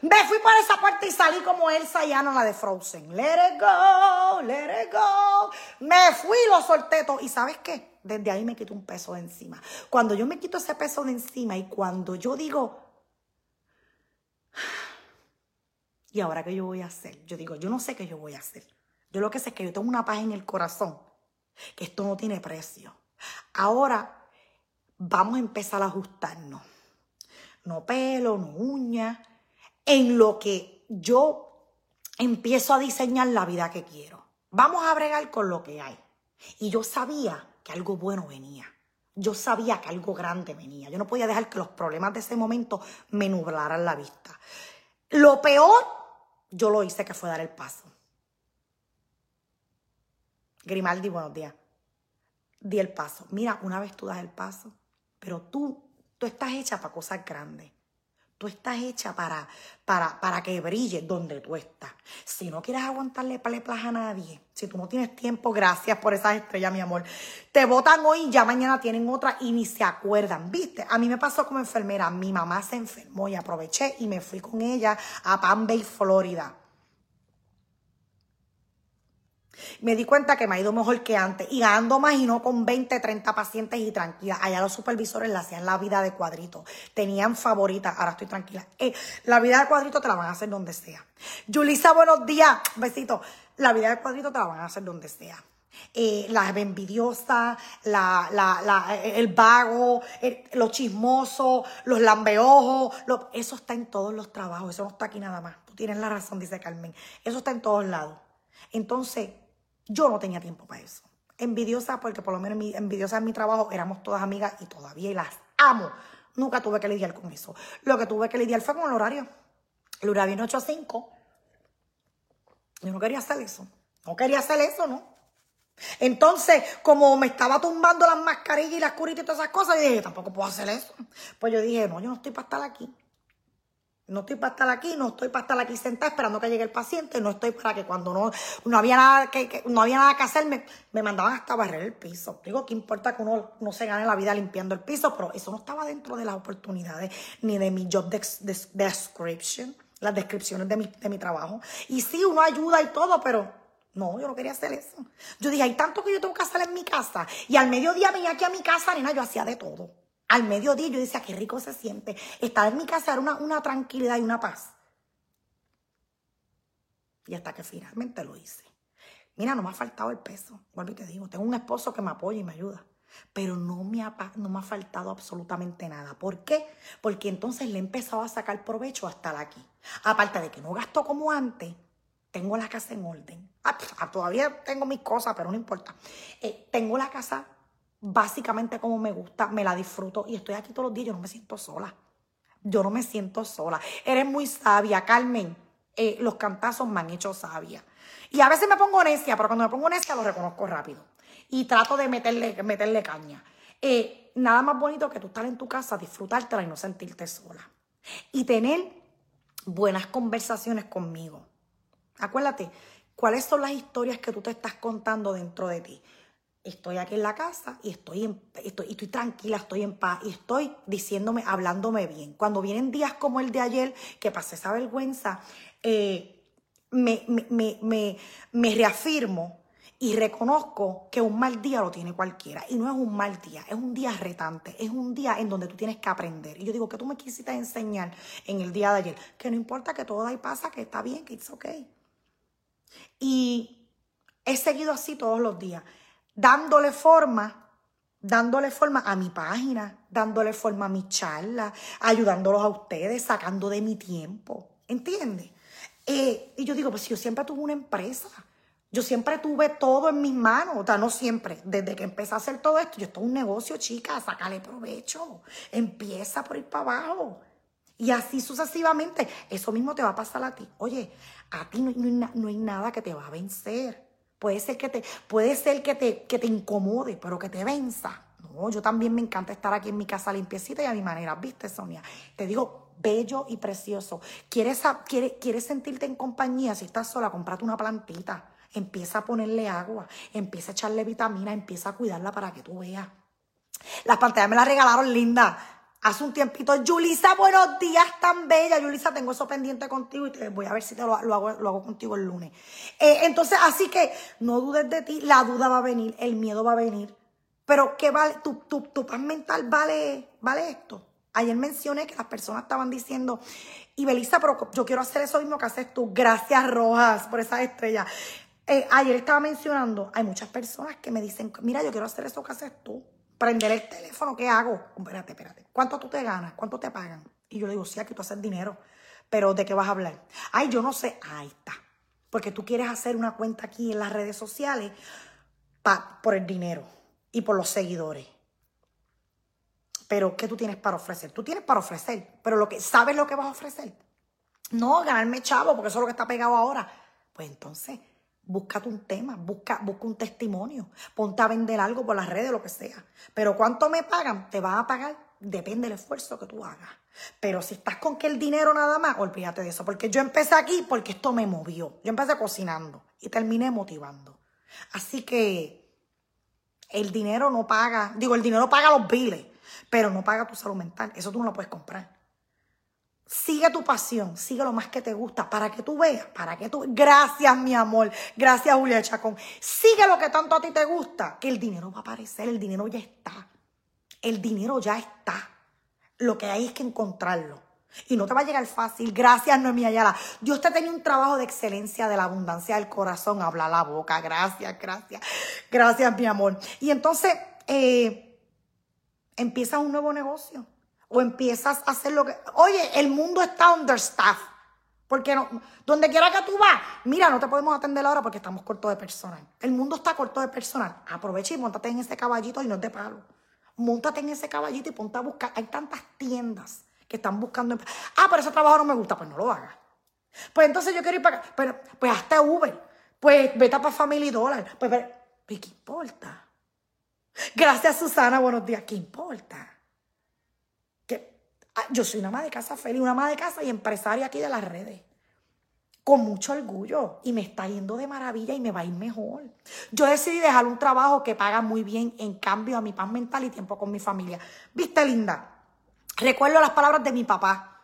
Me fui por esa puerta y salí como Elsa y Ana, la de Frozen. Let it go, let it go. Me fui lo solté todo. ¿Y sabes qué? Desde ahí me quito un peso de encima. Cuando yo me quito ese peso de encima y cuando yo digo, ¿Y ahora qué yo voy a hacer? Yo digo, yo no sé qué yo voy a hacer. Yo lo que sé es que yo tengo una paz en el corazón, que esto no tiene precio. Ahora vamos a empezar a ajustarnos. No pelo, no uña, en lo que yo empiezo a diseñar la vida que quiero. Vamos a bregar con lo que hay. Y yo sabía que algo bueno venía. Yo sabía que algo grande venía. Yo no podía dejar que los problemas de ese momento me nublaran la vista. Lo peor yo lo hice que fue dar el paso. Grimaldi, buenos días. Di el paso. Mira, una vez tú das el paso, pero tú, tú estás hecha para cosas grandes. Tú estás hecha para, para, para que brille donde tú estás. Si no quieres aguantarle plaza a nadie, si tú no tienes tiempo, gracias por esas estrellas, mi amor. Te votan hoy ya mañana tienen otra y ni se acuerdan, ¿viste? A mí me pasó como enfermera. Mi mamá se enfermó y aproveché y me fui con ella a Palm Bay, Florida. Me di cuenta que me ha ido mejor que antes y ganando más y no con 20, 30 pacientes y tranquila. Allá los supervisores le hacían la vida de cuadrito. Tenían favoritas, ahora estoy tranquila. Eh, la vida de cuadrito te la van a hacer donde sea. Yulisa, buenos días. Besito. La vida de cuadrito te la van a hacer donde sea. eh, la envidiosa, la, la, el vago, los chismosos, los lambeojos, eso está en todos los trabajos, eso no está aquí nada más. Tú tienes la razón, dice Carmen. Eso está en todos lados. Entonces, yo no tenía tiempo para eso. Envidiosa, porque por lo menos envidiosa en mi trabajo, éramos todas amigas y todavía las amo. Nunca tuve que lidiar con eso. Lo que tuve que lidiar fue con el horario. El horario viene 8 a 5. Yo no quería hacer eso. No quería hacer eso, ¿no? Entonces, como me estaba tumbando las mascarillas y las curitas y todas esas cosas, yo dije, tampoco puedo hacer eso. Pues yo dije, no, yo no estoy para estar aquí. No estoy para estar aquí, no estoy para estar aquí sentada esperando que llegue el paciente, no estoy para que cuando no, no había nada que, no había nada que hacer, me, mandaban hasta barrer el piso. Digo, ¿qué importa que uno no se gane la vida limpiando el piso? Pero eso no estaba dentro de las oportunidades ni de mi job description, las descripciones de mi, de mi trabajo. Y sí, uno ayuda y todo, pero no, yo no quería hacer eso. Yo dije, hay tanto que yo tengo que hacer en mi casa. Y al mediodía venía aquí a mi casa, nena, yo hacía de todo. Al mediodía yo decía, qué rico se siente. Estar en mi casa era una, una tranquilidad y una paz. Y hasta que finalmente lo hice. Mira, no me ha faltado el peso. Vuelvo y te digo, tengo un esposo que me apoya y me ayuda. Pero no me, ha, no me ha faltado absolutamente nada. ¿Por qué? Porque entonces le he empezado a sacar provecho hasta aquí. Aparte de que no gasto como antes, tengo la casa en orden. Ah, todavía tengo mis cosas, pero no importa. Eh, tengo la casa básicamente como me gusta, me la disfruto y estoy aquí todos los días, yo no me siento sola. Yo no me siento sola. Eres muy sabia, Carmen. Eh, los cantazos me han hecho sabia. Y a veces me pongo necia, pero cuando me pongo necia lo reconozco rápido. Y trato de meterle, meterle caña. Eh, nada más bonito que tú estar en tu casa, disfrutártela y no sentirte sola. Y tener buenas conversaciones conmigo. Acuérdate, ¿cuáles son las historias que tú te estás contando dentro de ti? Estoy aquí en la casa y estoy, en, estoy, estoy tranquila, estoy en paz y estoy diciéndome, hablándome bien. Cuando vienen días como el de ayer, que pasé esa vergüenza, eh, me, me, me, me reafirmo y reconozco que un mal día lo tiene cualquiera. Y no es un mal día, es un día retante, es un día en donde tú tienes que aprender. Y yo digo, que tú me quisiste enseñar en el día de ayer? Que no importa que todo ahí pasa, que está bien, que it's okay. Y he seguido así todos los días, dándole forma, dándole forma a mi página, dándole forma a mi charla, ayudándolos a ustedes, sacando de mi tiempo. ¿Entiendes? Eh, y yo digo, pues yo siempre tuve una empresa. Yo siempre tuve todo en mis manos, o sea, no siempre. Desde que empecé a hacer todo esto, yo estoy un negocio, chica, sácale provecho. Empieza por ir para abajo. Y así sucesivamente. Eso mismo te va a pasar a ti. Oye, a ti no, hay nada que te va a vencer. Puede ser que te, puede ser que te, que te incomode, pero que te venza. No, yo también me encanta estar aquí en mi casa limpiecita y a mi manera. ¿Viste, Sonia? Te digo, bello y precioso. ¿Quieres, quieres, quieres sentirte en compañía? Si estás sola, comprate una plantita. Empieza a ponerle agua, empieza a echarle vitamina, empieza a cuidarla para que tú veas. Las pantallas me las regalaron linda hace un tiempito. Yulisa, buenos días, tan bella. Yulisa, tengo eso pendiente contigo y te voy a ver si te lo, hago, lo hago, contigo el lunes. Eh, entonces, así que no dudes de ti, la duda va a venir, el miedo va a venir. Pero, ¿qué vale? Tu, tu, paz mental vale, vale esto. Ayer mencioné que las personas estaban diciendo, y Belisa, pero yo quiero hacer eso mismo que haces tú. Gracias, Rojas, por esa estrella. Eh, ayer estaba mencionando, hay muchas personas que me dicen, mira, yo quiero hacer eso que haces tú prender el teléfono, ¿qué hago? Espérate, espérate. ¿Cuánto tú te ganas? ¿Cuánto te pagan? Y yo le digo, sí, aquí tú haces dinero. Pero ¿de qué vas a hablar? Ay, yo no sé. Ahí está. Porque tú quieres hacer una cuenta aquí en las redes sociales por el dinero y por los seguidores. Pero ¿qué tú tienes para ofrecer? Tú tienes para ofrecer, pero lo que sabes lo que vas a ofrecer. No ganarme chavo, porque eso es lo que está pegado ahora. Pues entonces, Búscate un tema, busca, busca un testimonio, ponte a vender algo por las redes, lo que sea. Pero ¿cuánto me pagan? Te van a pagar, depende del esfuerzo que tú hagas. Pero si estás con que el dinero nada más, olvídate de eso. Porque yo empecé aquí porque esto me movió. Yo empecé cocinando y terminé motivando. Así que el dinero no paga, digo, el dinero paga los biles, pero no paga tu salud mental. Eso tú no lo puedes comprar. Sigue tu pasión, sigue lo más que te gusta, para que tú veas, para que tú... Gracias, mi amor. Gracias, Julia Chacón. Sigue lo que tanto a ti te gusta, que el dinero va a aparecer, el dinero ya está. El dinero ya está. Lo que hay es que encontrarlo. Y no te va a llegar fácil. Gracias, Noemí Ayala. Dios te tenía un trabajo de excelencia, de la abundancia del corazón. Habla la boca. Gracias, gracias. Gracias, mi amor. Y entonces, eh, empiezas un nuevo negocio. O empiezas a hacer lo que... Oye, el mundo está understaffed. Porque no, donde quiera que tú vas, mira, no te podemos atender ahora porque estamos cortos de personal. El mundo está corto de personal. Aprovecha y montate en ese caballito y no te palo. Montate en ese caballito y ponte a buscar. Hay tantas tiendas que están buscando. Ah, pero ese trabajo no me gusta, pues no lo hagas. Pues entonces yo quiero ir para acá. Pero, pues hasta Uber. Pues vete para Family Dollar. Pues, pero, ¿qué importa? Gracias, Susana. Buenos días. ¿Qué importa? Ah, yo soy una ama de casa feliz, una ama de casa y empresaria aquí de las redes. Con mucho orgullo. Y me está yendo de maravilla y me va a ir mejor. Yo decidí dejar un trabajo que paga muy bien en cambio a mi paz mental y tiempo con mi familia. ¿Viste, linda? Recuerdo las palabras de mi papá,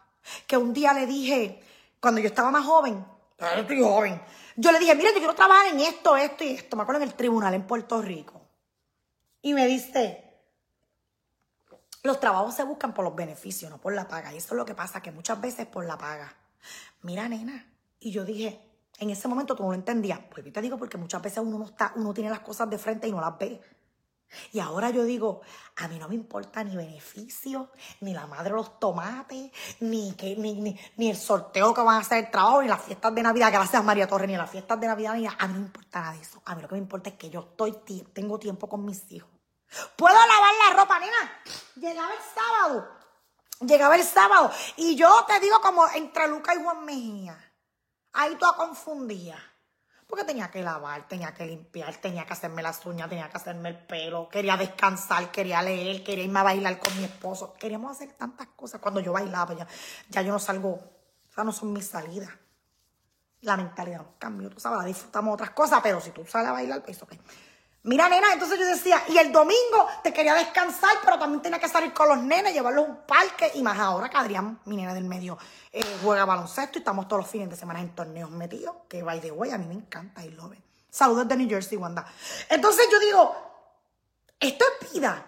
que un día le dije, cuando yo estaba más joven, estoy joven, yo le dije, mira, yo quiero trabajar en esto, esto y esto. Me acuerdo en el tribunal en Puerto Rico. Y me dice, los trabajos se buscan por los beneficios, no por la paga. Y eso es lo que pasa, que muchas veces por la paga. Mira, nena. Y yo dije, en ese momento tú no lo entendías. Pues te digo, porque muchas veces uno no está, uno tiene las cosas de frente y no las ve. Y ahora yo digo, a mí no me importa ni beneficio, ni la madre de los tomates, ni, que, ni, ni, el sorteo que van a hacer el trabajo, ni las fiestas de Navidad, gracias María Torres, ni las fiestas de Navidad, ni a mí no me importa nada de eso. A mí lo que me importa es que yo estoy, tengo tiempo con mis hijos. Puedo lavar la ropa, nena. Llegaba el sábado. Llegaba el sábado. Y yo te digo como entre Luca y Juan Mejía. Ahí toda confundida. Porque tenía que lavar, tenía que limpiar, tenía que hacerme las uñas, tenía que hacerme el pelo, quería descansar, quería leer, quería irme a bailar con mi esposo. Queríamos hacer tantas cosas. Cuando yo bailaba, ya, ya yo no salgo, o sea, no son mis salidas. La mentalidad no cambió, tú sabes, disfrutamos otras cosas, pero si tú sales a bailar, pues ok. Mira, nena, entonces yo decía, y el domingo te quería descansar, pero también tenía que salir con los nenes, llevarlos a un parque, y más ahora que Adrián, mi nena del medio, eh, juega baloncesto y estamos todos los fines de semana en torneos metidos, que by the way, a mí me encanta y lo ve. Saludos de New Jersey, Wanda. Entonces yo digo, esto es vida.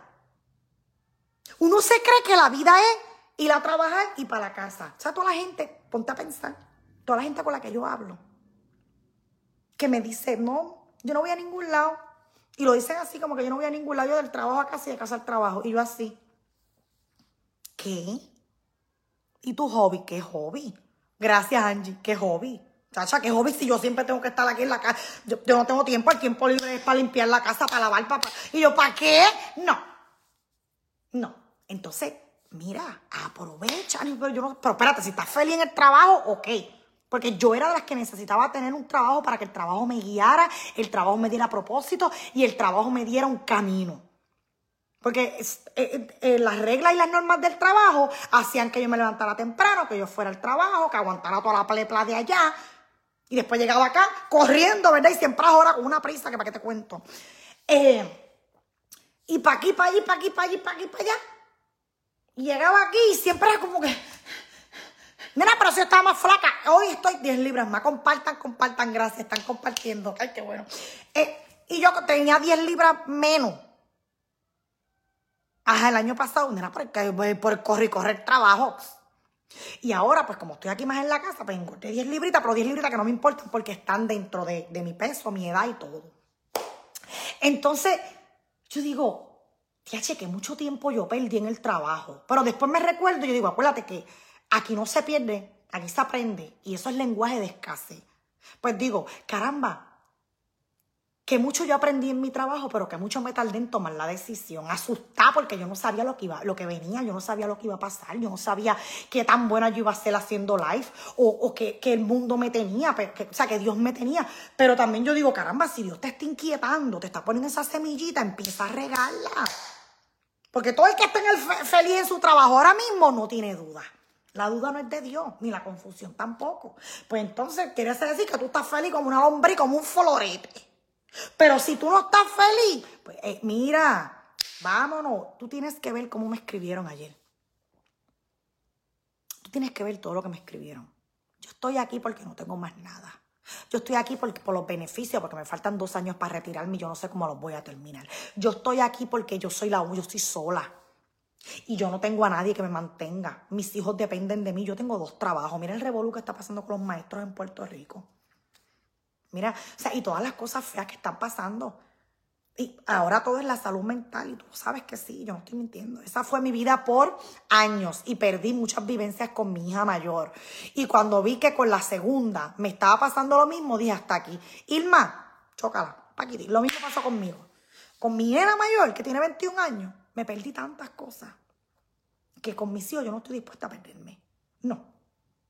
Uno se cree que la vida es ir a trabajar y para la casa. O sea, toda la gente, ponte a pensar, toda la gente con la que yo hablo, que me dice, no, yo no voy a ningún lado y lo dicen así como que yo no voy a ningún lado, del trabajo a casa y de casa al trabajo. Y yo así. ¿Qué? ¿Y tu hobby? ¿Qué hobby? Gracias, Angie. ¿Qué hobby? Chacha, ¿qué hobby si yo siempre tengo que estar aquí en la casa? Yo, no tengo tiempo, el tiempo libre es para limpiar la casa, para lavar, para... Y yo, ¿para qué? No. No. Entonces, mira, aprovecha. Pero, yo no, pero espérate, si estás feliz en el trabajo, ok. Porque yo era de las que necesitaba tener un trabajo para que el trabajo me guiara, el trabajo me diera propósito y el trabajo me diera un camino. Porque eh, eh, eh, las reglas y las normas del trabajo hacían que yo me levantara temprano, que yo fuera al trabajo, que aguantara toda la plepla de allá. Y después llegaba acá corriendo, ¿verdad? Y siempre ahora con una prisa que para qué te cuento. y para aquí, para allí, para aquí, para allí, para aquí, para allá. Y llegaba aquí y siempre era como que Mira, pero si yo estaba más flaca. Hoy estoy 10 libras más. Compartan, compartan, gracias. Están compartiendo. Ay, qué bueno. Eh, y yo tenía 10 libras menos. Ajá, el año pasado, mira, por el, por el correr y correr trabajo. Y ahora, pues como estoy aquí más en la casa, pues engordé 10 libritas, pero 10 libritas que no me importan porque están dentro de, de mi peso, mi edad y todo. Entonces, yo digo, tía, que mucho tiempo yo perdí en el trabajo. Pero después me recuerdo y yo digo, acuérdate que Aquí no se pierde, aquí se aprende. Y eso es lenguaje de escasez. Pues digo, caramba, que mucho yo aprendí en mi trabajo, pero que mucho me tardé en tomar la decisión. Asustada porque yo no sabía lo que iba, lo que venía, yo no sabía lo que iba a pasar, yo no sabía qué tan buena yo iba a ser haciendo live o, o que, el mundo me tenía, o sea, que Dios me tenía. Pero también yo digo, caramba, si Dios te está inquietando, te está poniendo esa semillita, empieza a regarla. Porque todo el que esté en el feliz en su trabajo ahora mismo no tiene duda. La duda no es de Dios, ni la confusión tampoco. Pues entonces quiere decir que tú estás feliz como una hombre y como un florete. Pero si tú no estás feliz, pues eh, mira, vámonos. Tú tienes que ver cómo me escribieron ayer. Tú tienes que ver todo lo que me escribieron. Yo estoy aquí porque no tengo más nada. Yo estoy aquí porque, por los beneficios, porque me faltan dos años para retirarme y yo no sé cómo los voy a terminar. Yo estoy aquí porque yo soy la yo estoy sola. Y yo no tengo a nadie que me mantenga. Mis hijos dependen de mí. Yo tengo dos trabajos. Mira el revolú que está pasando con los maestros en Puerto Rico. Mira, o sea, y todas las cosas feas que están pasando. Y ahora todo es la salud mental y tú sabes que sí, yo no estoy mintiendo. Esa fue mi vida por años y perdí muchas vivencias con mi hija mayor. Y cuando vi que con la segunda me estaba pasando lo mismo, dije hasta aquí. Irma, chócala, Paquiti. Lo mismo pasó conmigo. Con mi hija mayor, que tiene 21 años, me perdí tantas cosas que con mis hijos yo no estoy dispuesta a perderme. No,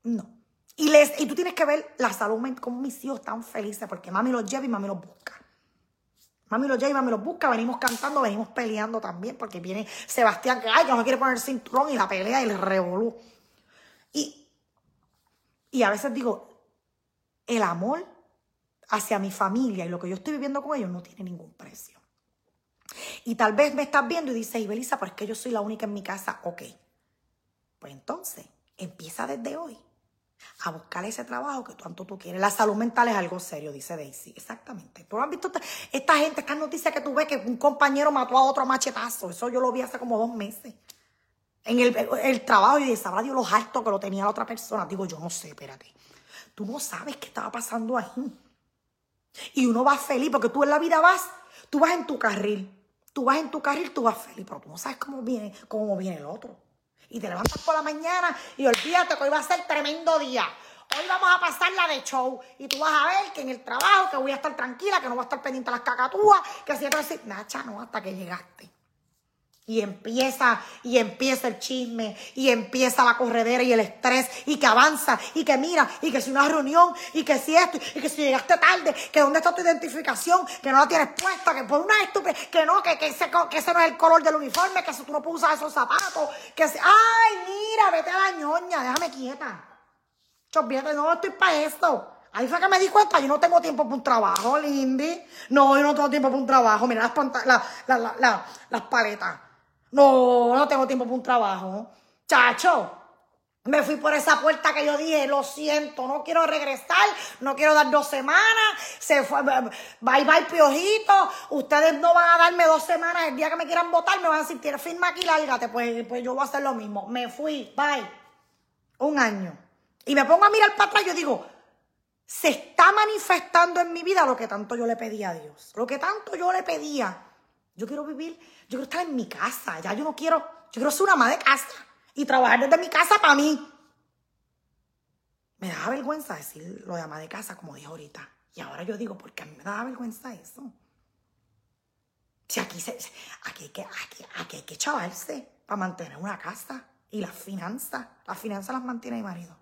no. Y, les, y tú tienes que ver la salud mental, como mis hijos están felices porque mami los lleva y mami los busca. Mami los lleva y mami los busca, venimos cantando, venimos peleando también, porque viene Sebastián que, ay, que no quiere poner cinturón y la pelea y el revolú. Y, y a veces digo, el amor hacia mi familia y lo que yo estoy viviendo con ellos no tiene ningún precio. Y tal vez me estás viendo y dices, Ibelisa, pero es que yo soy la única en mi casa. Ok. Pues entonces, empieza desde hoy a buscar ese trabajo que tanto tú quieres. La salud mental es algo serio, dice Daisy. Exactamente. ¿Tú has visto esta, gente, estas noticias que tú ves que un compañero mató a otro machetazo? Eso yo lo vi hace como dos meses. En el, trabajo y de sabrá Dios los altos que lo tenía la otra persona. Digo, yo no sé, espérate. Tú no sabes qué estaba pasando ahí. Y uno va feliz porque tú en la vida vas, tú vas en tu carril. Tú vas en tu carril, tú vas feliz, pero tú no sabes cómo viene, cómo viene el otro y te levantas por la mañana y olvídate que hoy va a ser tremendo día. Hoy vamos a pasar la de show y tú vas a ver que en el trabajo que voy a estar tranquila, que no voy a estar pendiente de las cacatúas, que siempre decir, Nacha, no, hasta que llegaste. Y empieza, y empieza el chisme, y empieza la corredera y el estrés, y que avanza, y que mira, y que si una reunión, y que si esto, y que si llegaste tarde, que dónde está tu identificación, que no la tienes puesta, que por una estupidez, que no, que, que, ese, que ese no es el color del uniforme, que si tú no puedes usar esos zapatos, que si, ay, mira, vete a la ñoña, déjame quieta. Chopíate, no estoy para esto. Ahí fue que me di cuenta, yo no tengo tiempo para un trabajo, Lindy. No, yo no tengo tiempo para un trabajo. Mira las, las paletas. No, no tengo tiempo para un trabajo. Chacho, me fui por esa puerta que yo dije, lo siento, no quiero regresar, no quiero dar dos semanas, se fue, bye bye piojito, ustedes no van a darme dos semanas, el día que me quieran votar me van a decir, firma aquí, lárgate, pues, pues yo voy a hacer lo mismo. Me fui, bye, un año. Y me pongo a mirar para atrás y yo digo, se está manifestando en mi vida lo que tanto yo le pedía a Dios, lo que tanto yo le pedía. Yo quiero vivir yo quiero estar en mi casa, ya yo no quiero, yo quiero ser una madre de casa y trabajar desde mi casa para mí. Me da vergüenza decir lo de ama de casa, como dije ahorita. Y ahora yo digo, porque a mí me da vergüenza eso. Si aquí, se, aquí, hay que, aquí hay que chavarse para mantener una casa y las finanzas. Las finanzas las mantiene mi marido.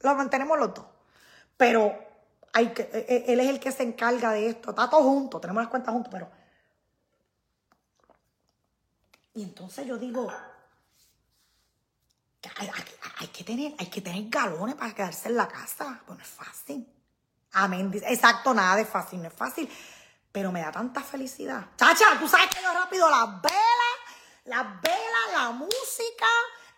Las mantenemos los dos. Pero hay que, e, e, él es el que se encarga de esto. Está todo junto, tenemos las cuentas juntos, pero y entonces yo digo, hay, que tener, hay que tener galones para quedarse en la casa. Pues no es fácil. Amén. Exacto, nada de fácil, no es fácil. Pero me da tanta felicidad. Chacha, tú sabes que yo rápido las velas, las velas, la música.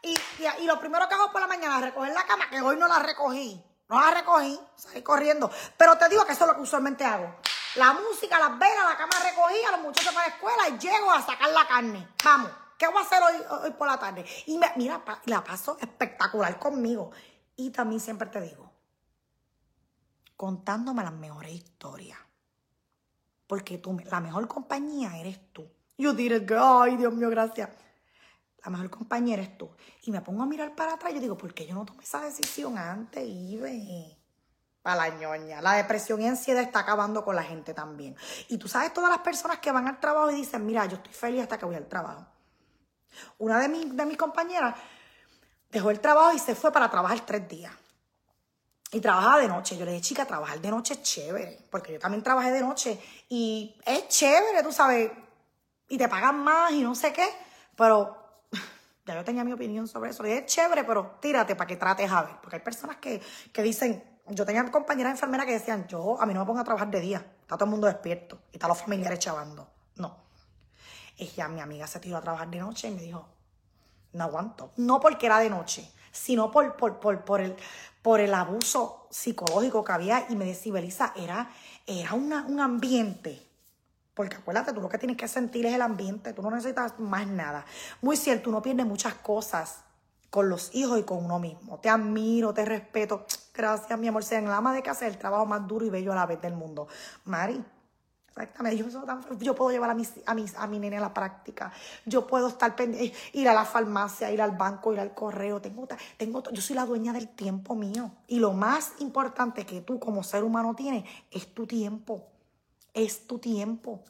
Y, y, lo primero que hago por la mañana es recoger la cama, que hoy no la recogí. No la recogí, salí corriendo. Pero te digo que eso es lo que usualmente hago. La música, las velas, la cama recogida, los muchachos para la escuela y llego a sacar la carne. Vamos, ¿qué voy a hacer hoy, por la tarde? Y mira, la paso espectacular conmigo. Y también siempre te digo, contándome las mejores historias. Porque tú, la mejor compañía eres tú. It, girl. Ay, Dios mío, gracias. La mejor compañía eres tú. Y me pongo a mirar para atrás y yo digo, ¿por qué yo no tomé esa decisión antes, Ibe? Para la ñoña. La depresión y ansiedad está acabando con la gente también. Y tú sabes todas las personas que van al trabajo y dicen, mira, yo estoy feliz hasta que voy al trabajo. Una de, de mis compañeras dejó el trabajo y se fue para trabajar tres días. Y trabajaba de noche. Yo le dije, chica, trabajar de noche es chévere. Porque yo también trabajé de noche. Y es chévere, tú sabes. Y te pagan más y no sé qué. Pero ya yo tenía mi opinión sobre eso. Le dije, es chévere, pero tírate para que trates a ver. Porque hay personas que, que dicen, yo tenía compañeras enfermeras que decían, yo a mí no me pongo a trabajar de día, está todo el mundo despierto y está los familiares chavando. No. Ya mi amiga se tiró a trabajar de noche y me dijo, no aguanto. No porque era de noche, sino por, por, por, el, por el abuso psicológico que había. Y me decía, Belisa, era, era un ambiente Porque acuérdate, tú lo que tienes que sentir es el ambiente, tú no necesitas más nada. Muy cierto, uno pierde muchas cosas con los hijos y con uno mismo. Te admiro, te respeto. Gracias, mi amor. La ama de casa el trabajo más duro y bello a la vez del mundo. Mari, Exactamente, yo, puedo llevar a, mis, a, mis, a mi nene a la práctica, yo puedo estar pendiente, ir a la farmacia, ir al banco, ir al correo, tengo, tengo, yo soy la dueña del tiempo mío. Y lo más importante que tú como ser humano tienes es tu tiempo, es tu tiempo.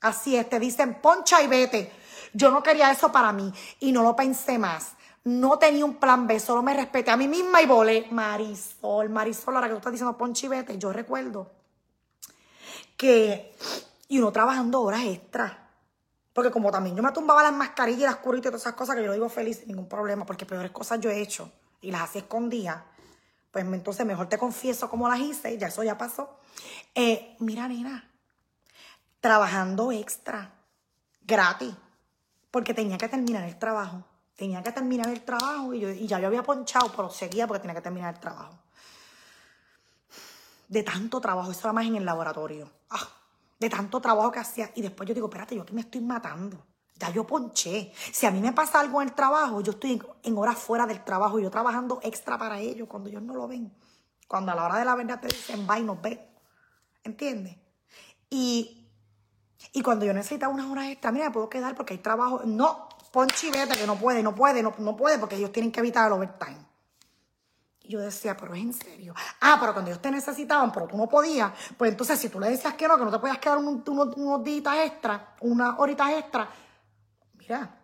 Así es, te dicen poncha y vete. Yo no quería eso para mí y no lo pensé más. No tenía un plan B, solo me respeté a mí misma y volé. Marisol, Marisol, ahora que tú estás diciendo poncha y vete, yo recuerdo que, y uno trabajando horas extra. Porque como también yo me tumbaba las mascarillas y las curitas y todas esas cosas que yo lo digo feliz sin ningún problema, porque peores cosas yo he hecho y las hacía escondidas, pues entonces mejor te confieso cómo las hice, ya eso ya pasó. Eh, mira, nena, trabajando extra, gratis, porque tenía que terminar el trabajo. Tenía que terminar el trabajo y, yo, y ya yo había ponchado, pero seguía porque tenía que terminar el trabajo de tanto trabajo, eso era más en el laboratorio, ah, de tanto trabajo que hacía. Y después yo digo, espérate, yo aquí me estoy matando. Ya yo ponché. Si a mí me pasa algo en el trabajo, yo estoy en, horas fuera del trabajo, yo trabajando extra para ellos, cuando ellos no lo ven. Cuando a la hora de la verdad te dicen, va y nos ve. ¿Entiendes? Y, y cuando yo necesitaba unas horas extra, mira, me puedo quedar porque hay trabajo. No, ponche vete, que no puede, no puede, no, no puede, porque ellos tienen que evitar el overtime. Y yo decía, pero es en serio. Ah, pero cuando ellos te necesitaban, pero tú no podías, pues entonces si tú le decías que no, que no te podías quedar unos, unos días extra, unas horitas extra, mira,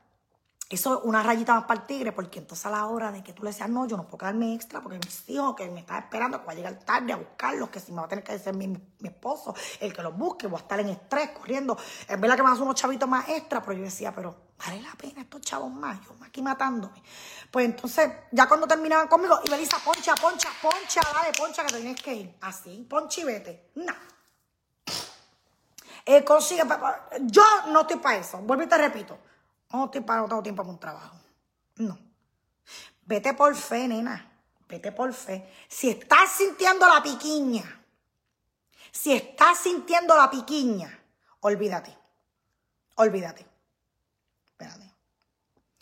eso es una rayita más para el tigre, porque entonces a la hora de que tú le decías, no, yo no puedo quedarme extra porque mis hijos que me están esperando, que voy a llegar tarde a buscarlos, que si me va a tener que decir mi, mi, esposo, el que los busque, voy a estar en estrés, corriendo. Es verdad que me hacer unos chavitos más extra, pero yo decía, pero vale la pena estos chavos más, yo aquí matándome. Pues entonces, ya cuando terminaban conmigo, y dice, poncha, poncha, poncha, dale, poncha, que te tienes que ir. Así, poncha y vete. No. Eh, consigue, yo no estoy para eso, vuelvo y te repito. No estoy para, no tengo tiempo para un trabajo. No. Vete por fe, nena. Vete por fe. Si estás sintiendo la piquiña, si estás sintiendo la piquiña, olvídate. Olvídate. Espérate.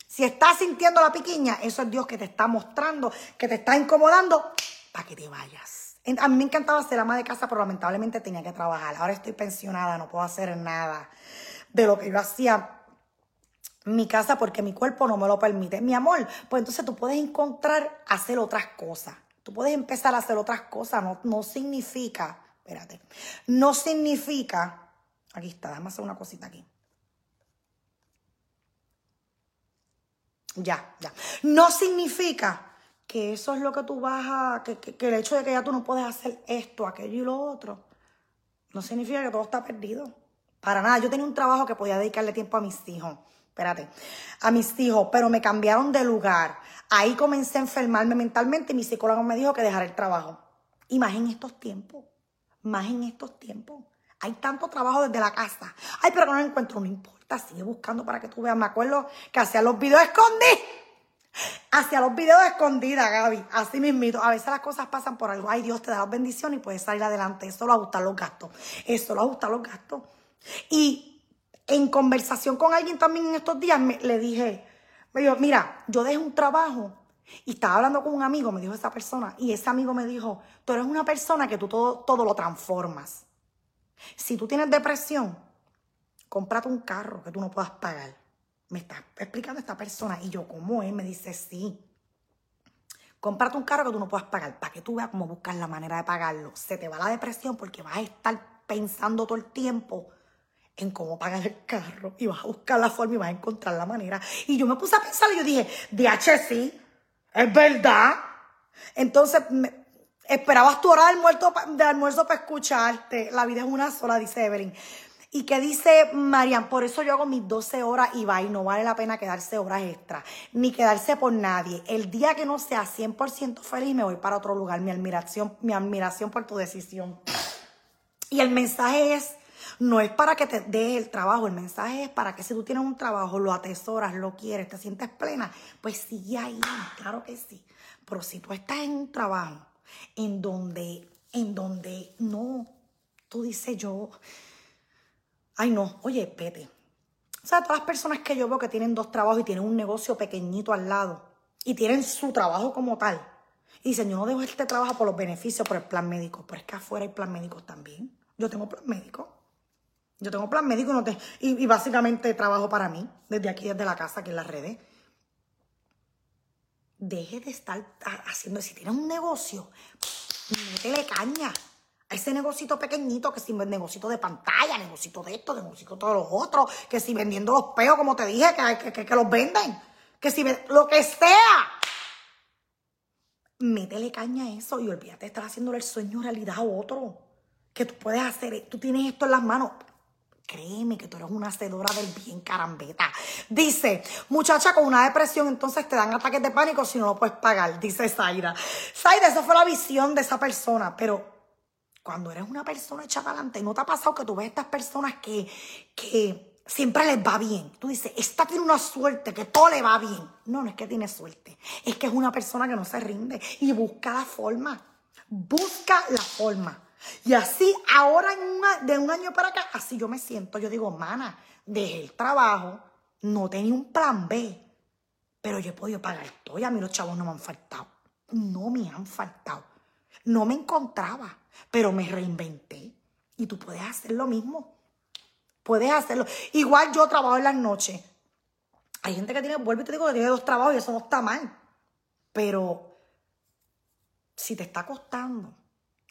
Si estás sintiendo la piquiña, eso es Dios que te está mostrando, que te está incomodando para que te vayas. A mí me encantaba ser ama de casa, pero lamentablemente tenía que trabajar. Ahora estoy pensionada, no puedo hacer nada de lo que yo hacía mi casa porque mi cuerpo no me lo permite. Mi amor, pues entonces tú puedes encontrar hacer otras cosas. Tú puedes empezar a hacer otras cosas. No, no significa, espérate, no significa, aquí está, déjame hacer una cosita aquí. Ya, ya. No significa que eso es lo que tú vas a, que, que el hecho de que ya tú no puedes hacer esto, aquello y lo otro, no significa que todo está perdido. Para nada. Yo tenía un trabajo que podía dedicarle tiempo a mis hijos espérate, a mis hijos, pero me cambiaron de lugar. Ahí comencé a enfermarme mentalmente y mi psicólogo me dijo que dejara el trabajo. Y más en estos tiempos, más en estos tiempos. Hay tanto trabajo desde la casa. Ay, pero no lo encuentro, no importa, sigue buscando para que tú veas. Me acuerdo que hacía los videos escondidos. Hacía los videos escondidas, Gaby. Así mismito. A veces las cosas pasan por algo. Ay, Dios te da la bendición y puedes salir adelante. Eso lo ajustar los gastos. Eso lo ajustar los gastos. Y en conversación con alguien también en estos días le dije, me dijo, mira, yo dejé un trabajo y estaba hablando con un amigo, me dijo esa persona, y ese amigo me dijo, tú eres una persona que tú todo, todo lo transformas. Si tú tienes depresión, cómprate un carro que tú no puedas pagar. Me está explicando esta persona y yo, ¿cómo es? Me dice, sí. Cómprate un carro que tú no puedas pagar para que tú veas cómo buscas la manera de pagarlo. Se te va la depresión porque vas a estar pensando todo el tiempo en cómo pagar el carro y vas a buscar la forma y vas a encontrar la manera. Y yo me puse a pensar y yo dije, DH sí, es verdad. Entonces, esperabas tu hora de almuerzo, de almuerzo para escucharte. La vida es una sola, dice Evelyn. ¿Y qué dice Marian? Por eso yo hago mis 12 horas y va y no vale la pena quedarse horas extra, ni quedarse por nadie. El día que no sea 100% feliz me voy para otro lugar. Mi admiración, mi admiración por tu decisión. Y el mensaje es, no es para que te dé el trabajo, el mensaje es para que si tú tienes un trabajo, lo atesoras, lo quieres, te sientes plena, pues sigue ahí, claro que sí. Pero si tú estás en un trabajo en donde, en donde no, tú dices yo, Ay, no, oye, vete. O sea, todas las personas que yo veo que tienen dos trabajos y tienen un negocio pequeñito al lado y tienen su trabajo como tal. Y dicen, yo no dejo este trabajo por los beneficios, por el plan médico. Pero es que afuera hay plan médico también. Yo tengo plan médico. Yo tengo plan médico no te, y, básicamente trabajo para mí, desde aquí, desde la casa, aquí en las redes. Deje de estar haciendo, si tienes un negocio, métele caña a ese negocito pequeñito, que si negocito de pantalla, negocito de esto, negocito de todos los otros, que si vendiendo los peos, como te dije, que, que, que los venden, que si lo que sea. Métele caña a eso y olvídate de estar haciéndole el sueño realidad a otro. Que tú puedes hacer, tú tienes esto en las manos. Créeme que tú eres una hacedora del bien carambeta. Dice, muchacha con una depresión, entonces te dan ataques de pánico si no lo puedes pagar, dice Zaira. Zaira, esa fue la visión de esa persona, pero cuando eres una persona hecha adelante, ¿no te ha pasado que tú ves estas personas que, que siempre les va bien? Tú dices, esta tiene una suerte, que todo le va bien. No, no es que tiene suerte, es que es una persona que no se rinde y busca la forma. Busca la forma. Y así, ahora de un año para acá, así yo me siento. Yo digo, mana, dejé el trabajo, no tenía un plan B, pero yo he podido pagar todo y a mí los chavos no me han faltado. No me han faltado. No me encontraba, pero me reinventé. Y tú puedes hacer lo mismo. Puedes hacerlo. Igual yo trabajo en las noches. Hay gente que tiene, vuelvo y te digo que tiene dos trabajos y eso no está mal. Pero si te está costando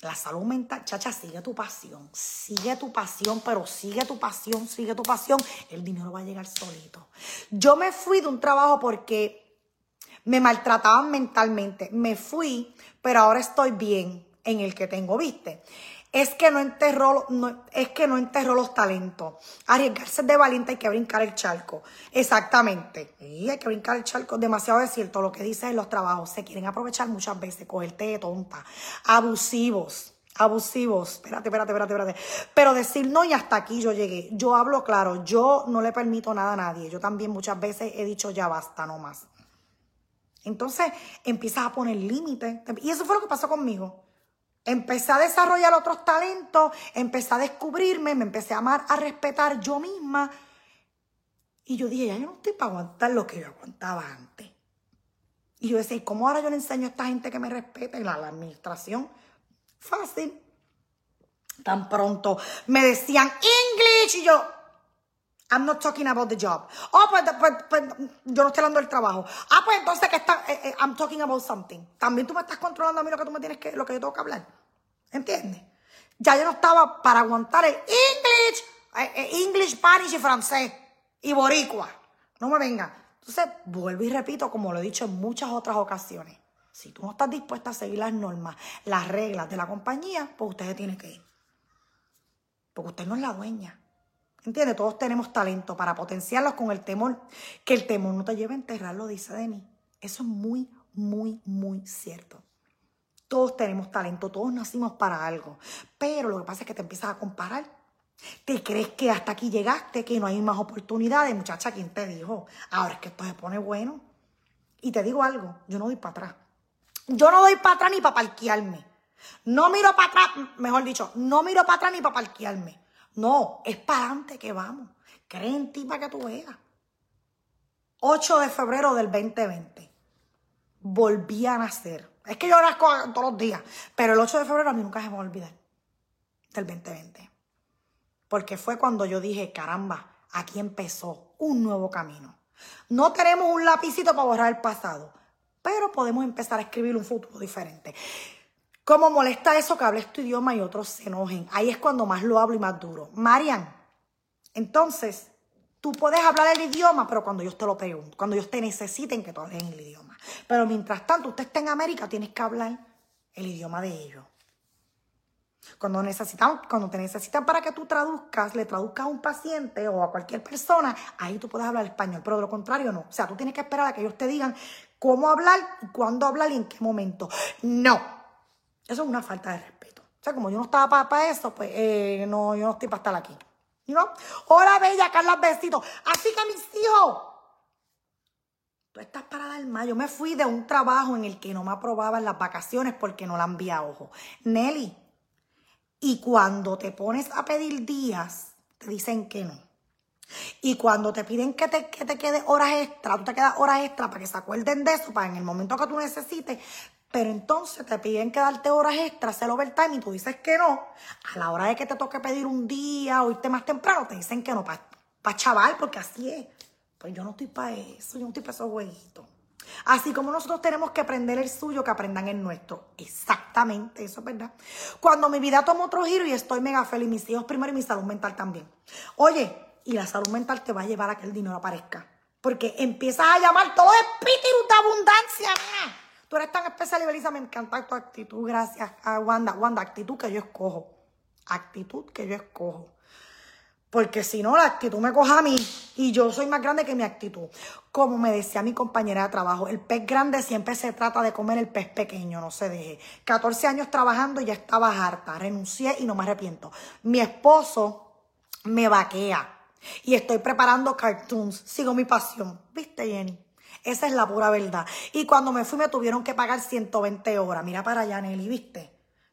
la salud mental, chacha, sigue tu pasión, sigue tu pasión, pero sigue tu pasión, sigue tu pasión, el dinero va a llegar solito. Yo me fui de un trabajo porque me maltrataban mentalmente, me fui, pero ahora estoy bien en el que tengo, ¿viste? Es que no enterró, es que no enterró los talentos. Arriesgarse de valiente hay que brincar el charco. Exactamente. Y hay que brincar el charco. Demasiado es cierto lo que dice en los trabajos. Se quieren aprovechar muchas veces, cogerte de tonta. Abusivos. Abusivos. Espérate, espérate, espérate, espérate. Pero decir no y hasta aquí yo llegué. Yo hablo claro. Yo no le permito nada a nadie. Yo también muchas veces he dicho ya basta, no más. Entonces empiezas a poner límites. Y eso fue lo que pasó conmigo. Empecé a desarrollar otros talentos, empecé a descubrirme, me empecé a amar, a respetar yo misma. Y yo dije, ya yo no estoy para aguantar lo que yo aguantaba antes. Y yo decía, ¿cómo ahora yo le enseño a esta gente que me respete? En la, administración, fácil. Tan pronto me decían English y yo, I'm not talking about the job. Oh, pues, pues, pues yo no estoy hablando del trabajo. Ah, pues entonces que está, eh, eh, I'm talking about something. También tú me estás controlando a mí lo que tú me tienes que, lo que yo tengo que hablar. ¿Entiendes? Ya yo no estaba para aguantar el English, eh, English, Spanish y francés y boricua. No me venga. Entonces, vuelvo y repito, como lo he dicho en muchas otras ocasiones. Si tú no estás dispuesta a seguir las normas, las reglas de la compañía, pues usted se tiene que ir. Porque usted no es la dueña. ¿Entiendes? Todos tenemos talento para potenciarlos con el temor. Que el temor no te lleve a enterrarlo, dice Denis. Eso es muy, muy, muy cierto. Todos tenemos talento, todos nacimos para algo. Pero lo que pasa es que te empiezas a comparar. Te crees que hasta aquí llegaste, que no hay más oportunidades. Muchacha, ¿quién te dijo? Ahora es que esto se pone bueno. Y te digo algo, yo no doy para atrás. Yo no doy para atrás ni para parquearme. No miro para atrás, mejor dicho, no miro para atrás ni para parquearme. No, es para adelante que vamos. Cree en ti para que tú veas. 8 de febrero del 2020. Volví a nacer. Es que yo nazco todos los días. Pero el 8 de febrero a mí nunca se me va a olvidar. Del 2020. Porque fue cuando yo dije, caramba, aquí empezó un nuevo camino. No tenemos un lapicito para borrar el pasado. Pero podemos empezar a escribir un futuro diferente. ¿Cómo molesta eso que hables tu idioma y otros se enojen? Ahí es cuando más lo hablo y más duro. Marian, entonces, tú puedes hablar el idioma, pero cuando yo te lo pregunto, cuando ellos te necesiten que tú hables el idioma. Pero mientras tanto, usted está en América, tienes que hablar el idioma de ellos. Cuando, necesitan, cuando te necesitan para que tú traduzcas, le traduzcas a un paciente o a cualquier persona, ahí tú puedes hablar español, pero de lo contrario no. O sea, tú tienes que esperar a que ellos te digan cómo hablar, cuándo hablar y en qué momento. No, eso es una falta de respeto. O sea, como yo no estaba para eso, pues eh, no, yo no estoy para estar aquí. ¿No? Hola, bella, Carla, besitos. Así que mis hijos, tú estás para dar más. Yo me fui de un trabajo en el que no me aprobaban las vacaciones porque no la envía ojo. Nelly, y cuando te pones a pedir días, te dicen que no. Y cuando te piden que te, que te quedes horas extra, tú te quedas horas extra para que se acuerden de eso, para en el momento que tú necesites, pero entonces te piden que darte horas extra, hacer overtime y tú dices que no. A la hora de que te toque pedir un día o irte más temprano, te dicen que no, para pa chaval, porque así es. Pues yo no estoy para eso, yo no estoy para esos jueguitos. Así como nosotros tenemos que aprender el suyo, que aprendan el nuestro. Exactamente, eso es verdad. Cuando mi vida toma otro giro y estoy mega feliz, mis hijos primero y mi salud mental también. Oye, y la salud mental te va a llevar a que el dinero aparezca. Porque empiezas a llamar todo espíritu de abundancia. Tú eres tan especial y Belisa, me encanta tu actitud. Gracias a Wanda. Wanda, actitud que yo escojo. Actitud que yo escojo. Porque si no, la actitud me coja a mí. Y yo soy más grande que mi actitud. Como me decía mi compañera de trabajo, el pez grande siempre se trata de comer el pez pequeño, no se deje. 14 años trabajando y ya estaba harta. Renuncié y no me arrepiento. Mi esposo me vaquea. Y estoy preparando cartoons. Sigo mi pasión. ¿Viste, Jenny? Esa es la pura verdad. Y cuando me fui me tuvieron que pagar 120 horas. Mira para allá, Nelly, ¿viste?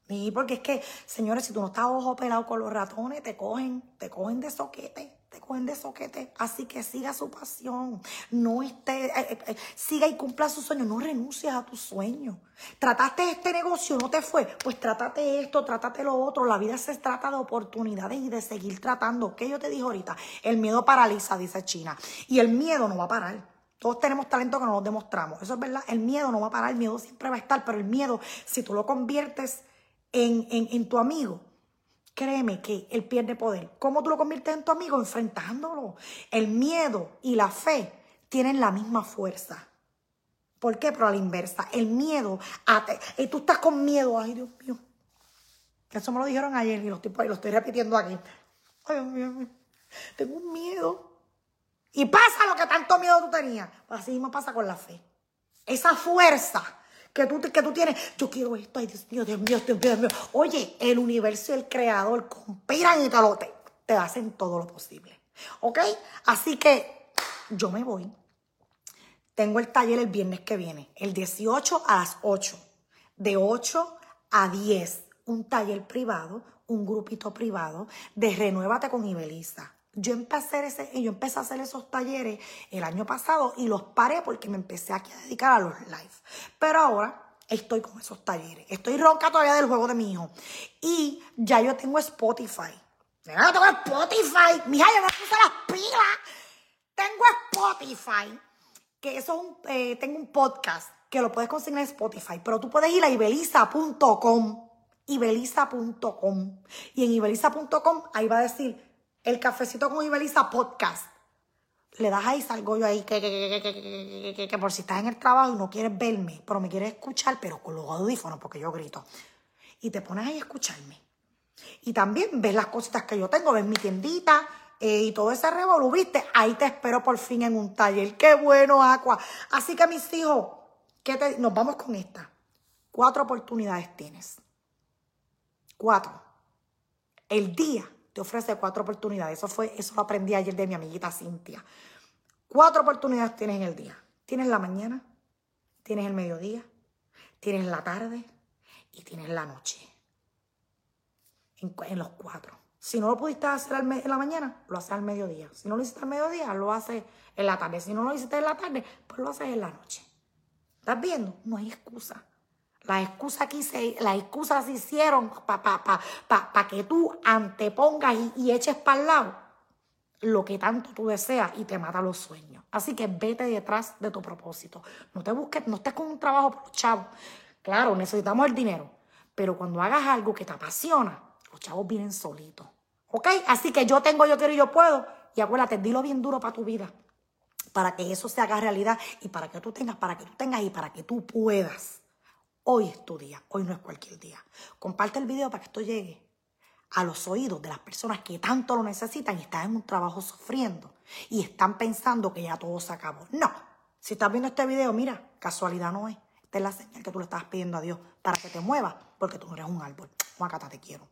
Y porque es que, señores, si tú no estás ojo pelado con los ratones, te cogen, te cogen de soquete, te cogen de soquete. Así que siga su pasión. No esté, eh, eh, eh, siga y cumpla su sueño. No renuncies a tu sueño. Trataste este negocio, no te fue. Pues trátate esto, trátate lo otro. La vida se trata de oportunidades y de seguir tratando. ¿Qué yo te dije ahorita? El miedo paraliza, dice China. Y el miedo no va a parar. Todos tenemos talento que no nos demostramos. Eso es verdad. El miedo no va a parar, el miedo siempre va a estar, pero el miedo, si tú lo conviertes en, en, tu amigo, créeme que él pierde poder. ¿Cómo tú lo conviertes en tu amigo? Enfrentándolo. El miedo y la fe tienen la misma fuerza. ¿Por qué? Pero a la inversa. El miedo, y tú estás con miedo, ay Dios mío. Eso me lo dijeron ayer y lo estoy, lo estoy repitiendo aquí. Ay Dios mío, tengo un miedo. Y pasa lo que tanto miedo tú tenías. Así mismo pasa con la fe. Esa fuerza que tú, que tú tienes. Yo quiero esto. Ay, Dios mío, Dios mío, Dios mío, Oye, el universo y el creador conspiran y te, te, te hacen todo lo posible. ¿Ok? Así que yo me voy. Tengo el taller el viernes que viene, el 18 a las 8. De 8 a 10. Un taller privado, un grupito privado de Renuévate con Ibeliza. Yo empecé, a hacer ese, yo empecé a hacer esos talleres el año pasado y los paré porque me empecé aquí a dedicar a los live. Pero ahora estoy con esos talleres. Estoy ronca todavía del juego de mi hijo. Y ya yo tengo Spotify. Tengo Spotify. Mija, yo me puse las pilas. Tengo Spotify. Que eso es un, eh, tengo un podcast que lo puedes conseguir en Spotify. Pero tú puedes ir a ibeliza.com. Ibeliza.com. Y en ibeliza.com ahí va a decir el cafecito con Ibeliza podcast. Le das ahí, salgo yo ahí, que, que, que, por si estás en el trabajo y no quieres verme, pero me quieres escuchar, pero con los audífonos, porque yo grito. Y te pones ahí a escucharme. Y también ves las cositas que yo tengo, ves mi tiendita eh, y todo ese revolú, ¿viste? Ahí te espero por fin en un taller. ¡Qué bueno, Aqua! Así que mis hijos, ¿qué te, nos vamos con esta. Cuatro oportunidades tienes. Cuatro. El día te ofrece cuatro oportunidades. Eso fue, eso lo aprendí ayer de mi amiguita Cintia. Cuatro oportunidades tienes en el día. Tienes la mañana, tienes el mediodía, tienes la tarde y tienes la noche. En, los cuatro. Si no lo pudiste hacer en la mañana, lo haces al mediodía. Si no lo hiciste al mediodía, lo haces en la tarde. Si no lo hiciste en la tarde, pues lo haces en la noche. ¿Estás viendo? No hay excusa. Las excusas aquí se, las excusas se hicieron para pa, pa, pa, que tú antepongas y, eches para el lado lo que tanto tú deseas y te mata los sueños. Así que vete detrás de tu propósito. No te busques, no estés con un trabajo por los chavos. Claro, necesitamos el dinero. Pero cuando hagas algo que te apasiona, los chavos vienen solitos. ¿Ok? Así que yo tengo, yo quiero y yo puedo. Y acuérdate, dilo bien duro para tu vida. Para que eso se haga realidad y para que tú tengas, para que tú tengas y para que tú puedas. Hoy es tu día, hoy no es cualquier día. Comparte el video para que esto llegue a los oídos de las personas que tanto lo necesitan y están en un trabajo sufriendo y están pensando que ya todo se acabó. No, si estás viendo este video, mira, casualidad no es. Esta es la señal que tú le estás pidiendo a Dios para que te muevas, porque tú no eres un árbol. Juan te quiero.